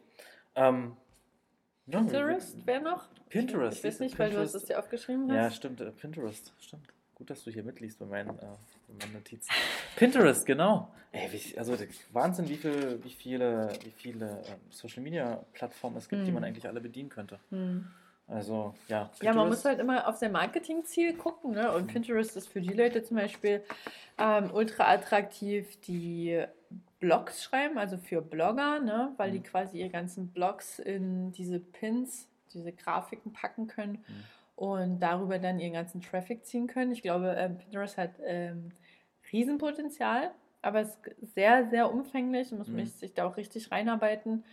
Ähm, Pinterest wäre noch? Pinterest. Ich weiß nicht, weil du hast es dir aufgeschrieben hast. Ja, stimmt. Äh, Pinterest, stimmt. Gut, dass du hier mitliest bei meinen, äh, bei meinen Notizen. Pinterest, genau. Ey, wie, also Wahnsinn, wie, viel, wie viele, wie viele äh, Social Media Plattformen es gibt, hm. die man eigentlich alle bedienen könnte. Hm. Also, ja. Pinterest. Ja, man muss halt immer auf sein Marketingziel gucken. Ne? Und Pinterest ist für die Leute zum Beispiel ähm, ultra attraktiv, die Blogs schreiben, also für Blogger, ne? weil die mhm. quasi ihre ganzen Blogs in diese Pins, diese Grafiken packen können. Mhm und darüber dann ihren ganzen Traffic ziehen können. Ich glaube, ähm, Pinterest hat ähm, Riesenpotenzial, aber es ist sehr, sehr umfänglich und muss mhm. sich da auch richtig reinarbeiten.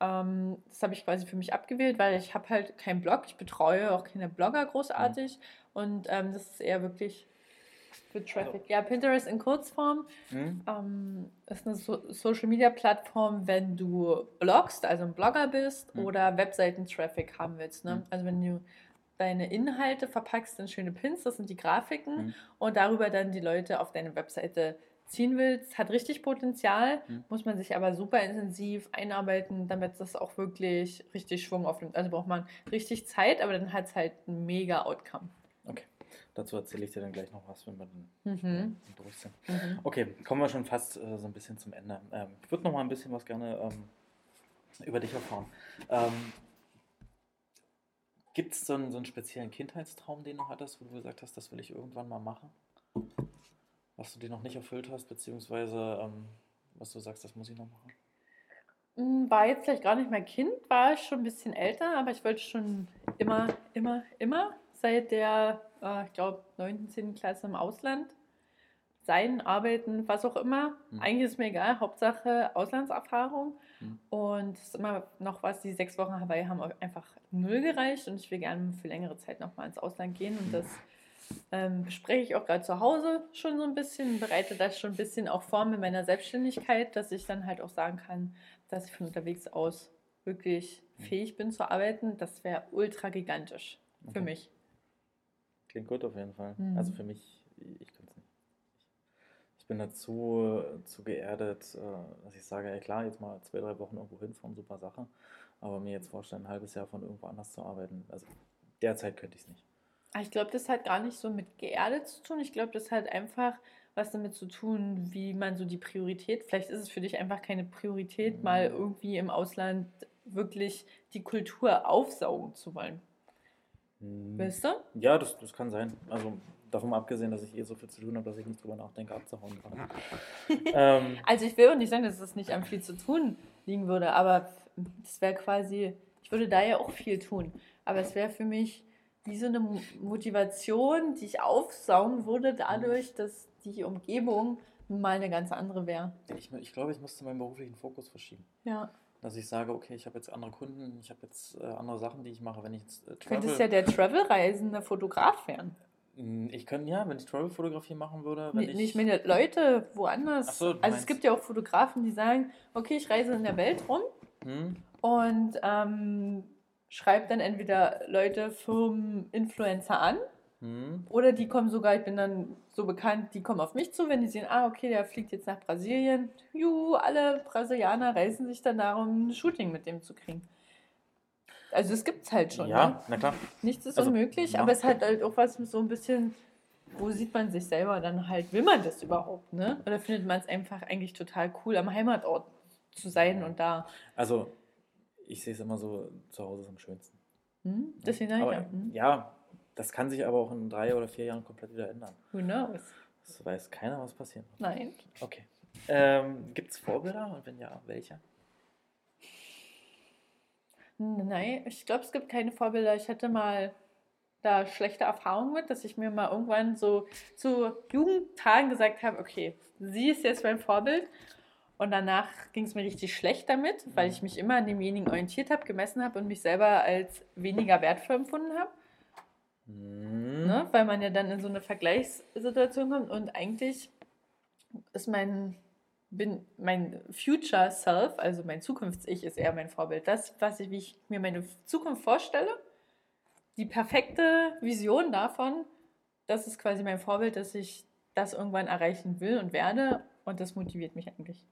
Ähm, das habe ich quasi für mich abgewählt, weil ich habe halt keinen Blog, ich betreue auch keine Blogger großartig mhm. und ähm, das ist eher wirklich für Traffic. Also. Ja, Pinterest in Kurzform mhm. ähm, ist eine so Social-Media-Plattform, wenn du bloggst, also ein Blogger bist mhm. oder Webseiten-Traffic haben willst. Ne? Mhm. Also wenn du deine Inhalte verpackst in schöne Pins, das sind die Grafiken, mhm. und darüber dann die Leute auf deine Webseite ziehen willst, hat richtig Potenzial, mhm. muss man sich aber super intensiv einarbeiten, damit das auch wirklich richtig Schwung aufnimmt. Also braucht man richtig Zeit, aber dann hat es halt ein mega Outcome. Okay. Dazu erzähle ich dir dann gleich noch was, wenn wir dann mhm. äh, durch sind. Mhm. Okay, kommen wir schon fast äh, so ein bisschen zum Ende. Ähm, ich würde noch mal ein bisschen was gerne ähm, über dich erfahren. Ähm, Gibt es so, einen, so einen speziellen Kindheitstraum, den du hattest, wo du gesagt hast, das will ich irgendwann mal machen? Was du dir noch nicht erfüllt hast, beziehungsweise ähm, was du sagst, das muss ich noch machen? Hm, war jetzt vielleicht gar nicht mehr Kind, war ich schon ein bisschen älter, aber ich wollte schon immer, immer, immer seit der, äh, ich glaube, 9., 10. Klasse im Ausland sein, arbeiten, was auch immer. Mhm. Eigentlich ist mir egal, Hauptsache Auslandserfahrung. Mhm. Und es ist immer noch was, die sechs Wochen Hawaii haben einfach null gereicht und ich will gerne für längere Zeit nochmal ins Ausland gehen und das ähm, bespreche ich auch gerade zu Hause schon so ein bisschen, bereite das schon ein bisschen auch vor mit meiner Selbstständigkeit, dass ich dann halt auch sagen kann, dass ich von unterwegs aus wirklich mhm. fähig bin zu arbeiten. Das wäre ultra gigantisch okay. für mich. Klingt gut auf jeden Fall. Mhm. Also für mich, ich könnte es nicht bin dazu zu geerdet, äh, dass ich sage, ey klar, jetzt mal zwei, drei Wochen irgendwo hinfahren, super Sache. Aber mir jetzt vorstellen, ein halbes Jahr von irgendwo anders zu arbeiten, also derzeit könnte ich es nicht. Ah, ich glaube, das hat gar nicht so mit geerdet zu tun. Ich glaube, das hat einfach was damit zu tun, wie man so die Priorität, vielleicht ist es für dich einfach keine Priorität, mhm. mal irgendwie im Ausland wirklich die Kultur aufsaugen zu wollen. Mhm. Weißt du? Ja, das, das kann sein. Also davon abgesehen, dass ich eh so viel zu tun habe, dass ich nicht drüber nachdenke, abzuhauen *laughs* ähm, also ich will auch nicht sagen, dass es nicht an viel zu tun liegen würde, aber das wäre quasi, ich würde da ja auch viel tun, aber es wäre für mich wie so eine Motivation, die ich aufsaugen würde, dadurch, dass die Umgebung mal eine ganz andere wäre. Ich, ich glaube, ich musste meinen beruflichen Fokus verschieben. Ja. Dass ich sage, okay, ich habe jetzt andere Kunden, ich habe jetzt äh, andere Sachen, die ich mache, wenn ich jetzt äh, Travel... Du könntest ja der Travel-Reisende Fotograf werden. Hm, ich könnte ja, wenn ich Travel-Fotografie machen würde. Wenn nee, ich, ich meine, Leute woanders. So, also es gibt ja auch Fotografen, die sagen, okay, ich reise in der Welt rum hm. und ähm, schreibe dann entweder Leute, Firmen, Influencer an. Hm. Oder die kommen sogar, ich bin dann so bekannt, die kommen auf mich zu, wenn die sehen, ah, okay, der fliegt jetzt nach Brasilien. Juhu, alle Brasilianer reisen sich dann darum, ein Shooting mit dem zu kriegen. Also es gibt es halt schon. Ja, ne? na klar. Nichts ist also, unmöglich, ja. aber es hat halt auch was so ein bisschen, wo sieht man sich selber dann halt, will man das überhaupt, ne? Oder findet man es einfach eigentlich total cool, am Heimatort zu sein und da. Also ich sehe es immer so, zu Hause ist am schönsten. Hm? Deswegen aber, ja. Hm? ja, das kann sich aber auch in drei oder vier Jahren komplett wieder ändern. Who knows? Das weiß keiner, was passieren wird. Nein. Okay. Ähm, Gibt es Vorbilder und wenn ja, welche? Nein, ich glaube, es gibt keine Vorbilder. Ich hatte mal da schlechte Erfahrungen mit, dass ich mir mal irgendwann so zu Jugendtagen gesagt habe, okay, sie ist jetzt mein Vorbild. Und danach ging es mir richtig schlecht damit, weil ich mich immer an demjenigen orientiert habe, gemessen habe und mich selber als weniger wertvoll empfunden habe. Mhm. Ne? Weil man ja dann in so eine Vergleichssituation kommt und eigentlich ist mein bin mein Future Self, also mein Zukunfts-Ich, ist eher mein Vorbild. Das, was ich, wie ich mir meine Zukunft vorstelle, die perfekte Vision davon, das ist quasi mein Vorbild, dass ich das irgendwann erreichen will und werde. Und das motiviert mich eigentlich.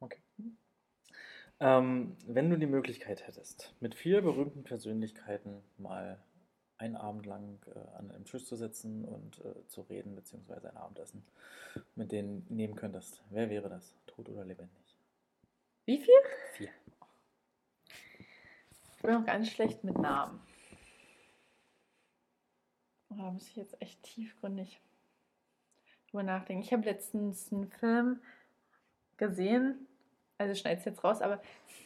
Okay. Ähm, wenn du die Möglichkeit hättest, mit vier berühmten Persönlichkeiten mal einen Abend lang äh, an einem Tisch zu sitzen und äh, zu reden, beziehungsweise ein Abendessen mit denen nehmen könntest, wer wäre das? Tot oder lebendig? Wie viel? Vier. Ich bin auch ganz schlecht mit Namen. Oh, da muss ich jetzt echt tiefgründig drüber nachdenken. Ich habe letztens einen Film gesehen, also schneid es jetzt raus, aber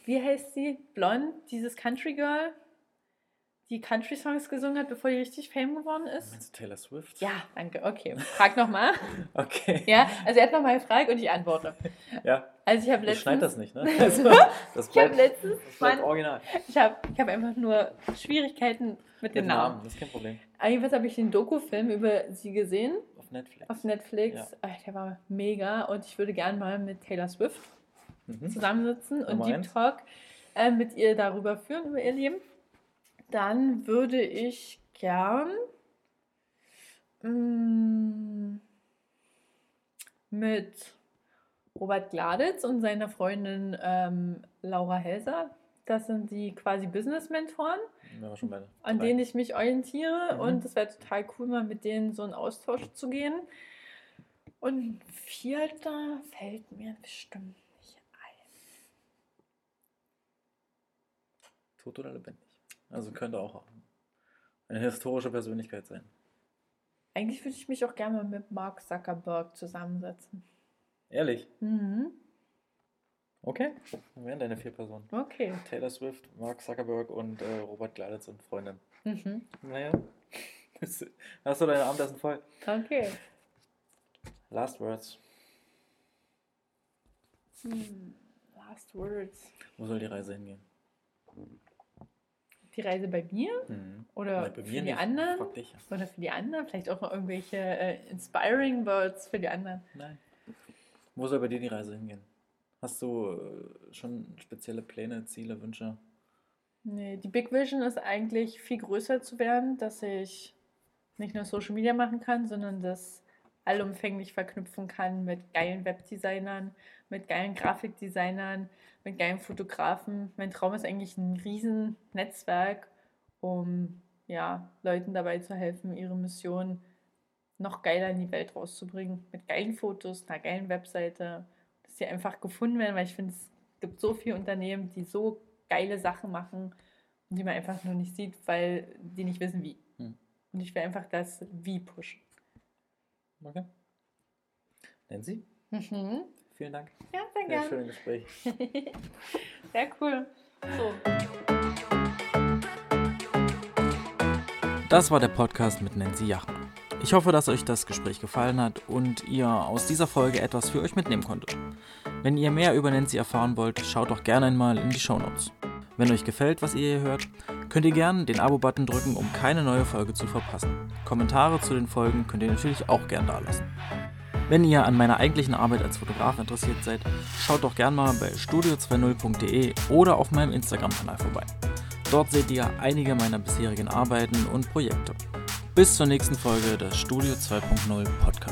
wie heißt sie? Blond, dieses Country Girl, die Country Songs gesungen hat, bevor die richtig Fame geworden ist? Meinst du Taylor Swift? Ja, danke. Okay, frag nochmal. *laughs* Okay. Ja, also er hat nochmal gefragt und ich antworte. Ja. Also ich habe Ich letztens... schneid das nicht, ne? *laughs* Also, das Ich habe bleibt, letztens... das bleibt Mann, original. ich habe ich hab einfach nur Schwierigkeiten mit Mit den Namen. Namen, das ist kein Problem. Jedenfalls habe ich den Doku-Film über sie gesehen Auf Netflix. auf Netflix. Ja. Ah, Der war mega und ich würde gerne mal mit Taylor Swift Mhm. zusammensitzen und Nummer Deep eins. Talk äh, mit ihr darüber führen, über ihr Leben. Dann würde ich gern mm, mit Robert Gladitz und seiner Freundin ähm, Laura Helser, das sind die quasi Business-Mentoren, Ja, an denen ich mich orientiere. Mhm. Und es wäre total cool, mal mit denen so in Austausch zu gehen. Und ein vierter fällt mir bestimmt nicht ein. Tot oder lebendig? Also könnte auch eine historische Persönlichkeit sein. Eigentlich würde ich mich auch gerne mit Mark Zuckerberg zusammensetzen. Ehrlich? Mhm. Okay. Dann wären deine vier Personen. Okay. Taylor Swift, Mark Zuckerberg und äh, Robert Gladitz und Freundin. Mhm. Naja. *laughs* Hast du deine Abendessen voll? Okay. Last Words. Hm. Last words. Wo soll die Reise hingehen? Die Reise bei mir Mhm. oder Nein, bei für mir die nicht. anderen? Oder für die anderen? Vielleicht auch noch irgendwelche äh, inspiring Words für die anderen. Nein. Wo soll bei dir die Reise hingehen? Hast du äh, schon spezielle Pläne, Ziele, Wünsche? Nee, die Big Vision ist eigentlich viel größer zu werden, dass ich nicht nur Social Media machen kann, sondern das allumfänglich verknüpfen kann mit geilen Webdesignern, mit geilen Grafikdesignern, mit geilen Fotografen. Mein Traum ist eigentlich ein riesen Netzwerk, um ja, Leuten dabei zu helfen, ihre Mission noch geiler in die Welt rauszubringen. Mit geilen Fotos, einer geilen Webseite, dass sie einfach gefunden werden, weil ich finde, es gibt so viele Unternehmen, die so geile Sachen machen und die man einfach nur nicht sieht, weil die nicht wissen, wie. Hm. Und ich will einfach das Wie pushen. Okay. Nancy, Mhm. vielen Dank Ja, sehr gerne. schöne Gespräch. *laughs* Sehr cool. So. Das war der Podcast mit Nancy Jachmann. Ich hoffe, dass euch das Gespräch gefallen hat und ihr aus dieser Folge etwas für euch mitnehmen konntet. Wenn ihr mehr über Nancy erfahren wollt, schaut doch gerne einmal in die Shownotes. Wenn euch gefällt, was ihr hier hört, könnt ihr gerne den Abo-Button drücken, um keine neue Folge zu verpassen. Kommentare zu den Folgen könnt ihr natürlich auch gerne da lassen. Wenn ihr an meiner eigentlichen Arbeit als Fotograf interessiert seid, schaut doch gerne mal bei studio20.de oder auf meinem Instagram-Kanal vorbei. Dort seht ihr einige meiner bisherigen Arbeiten und Projekte. Bis zur nächsten Folge des Studio 2.0 Podcast.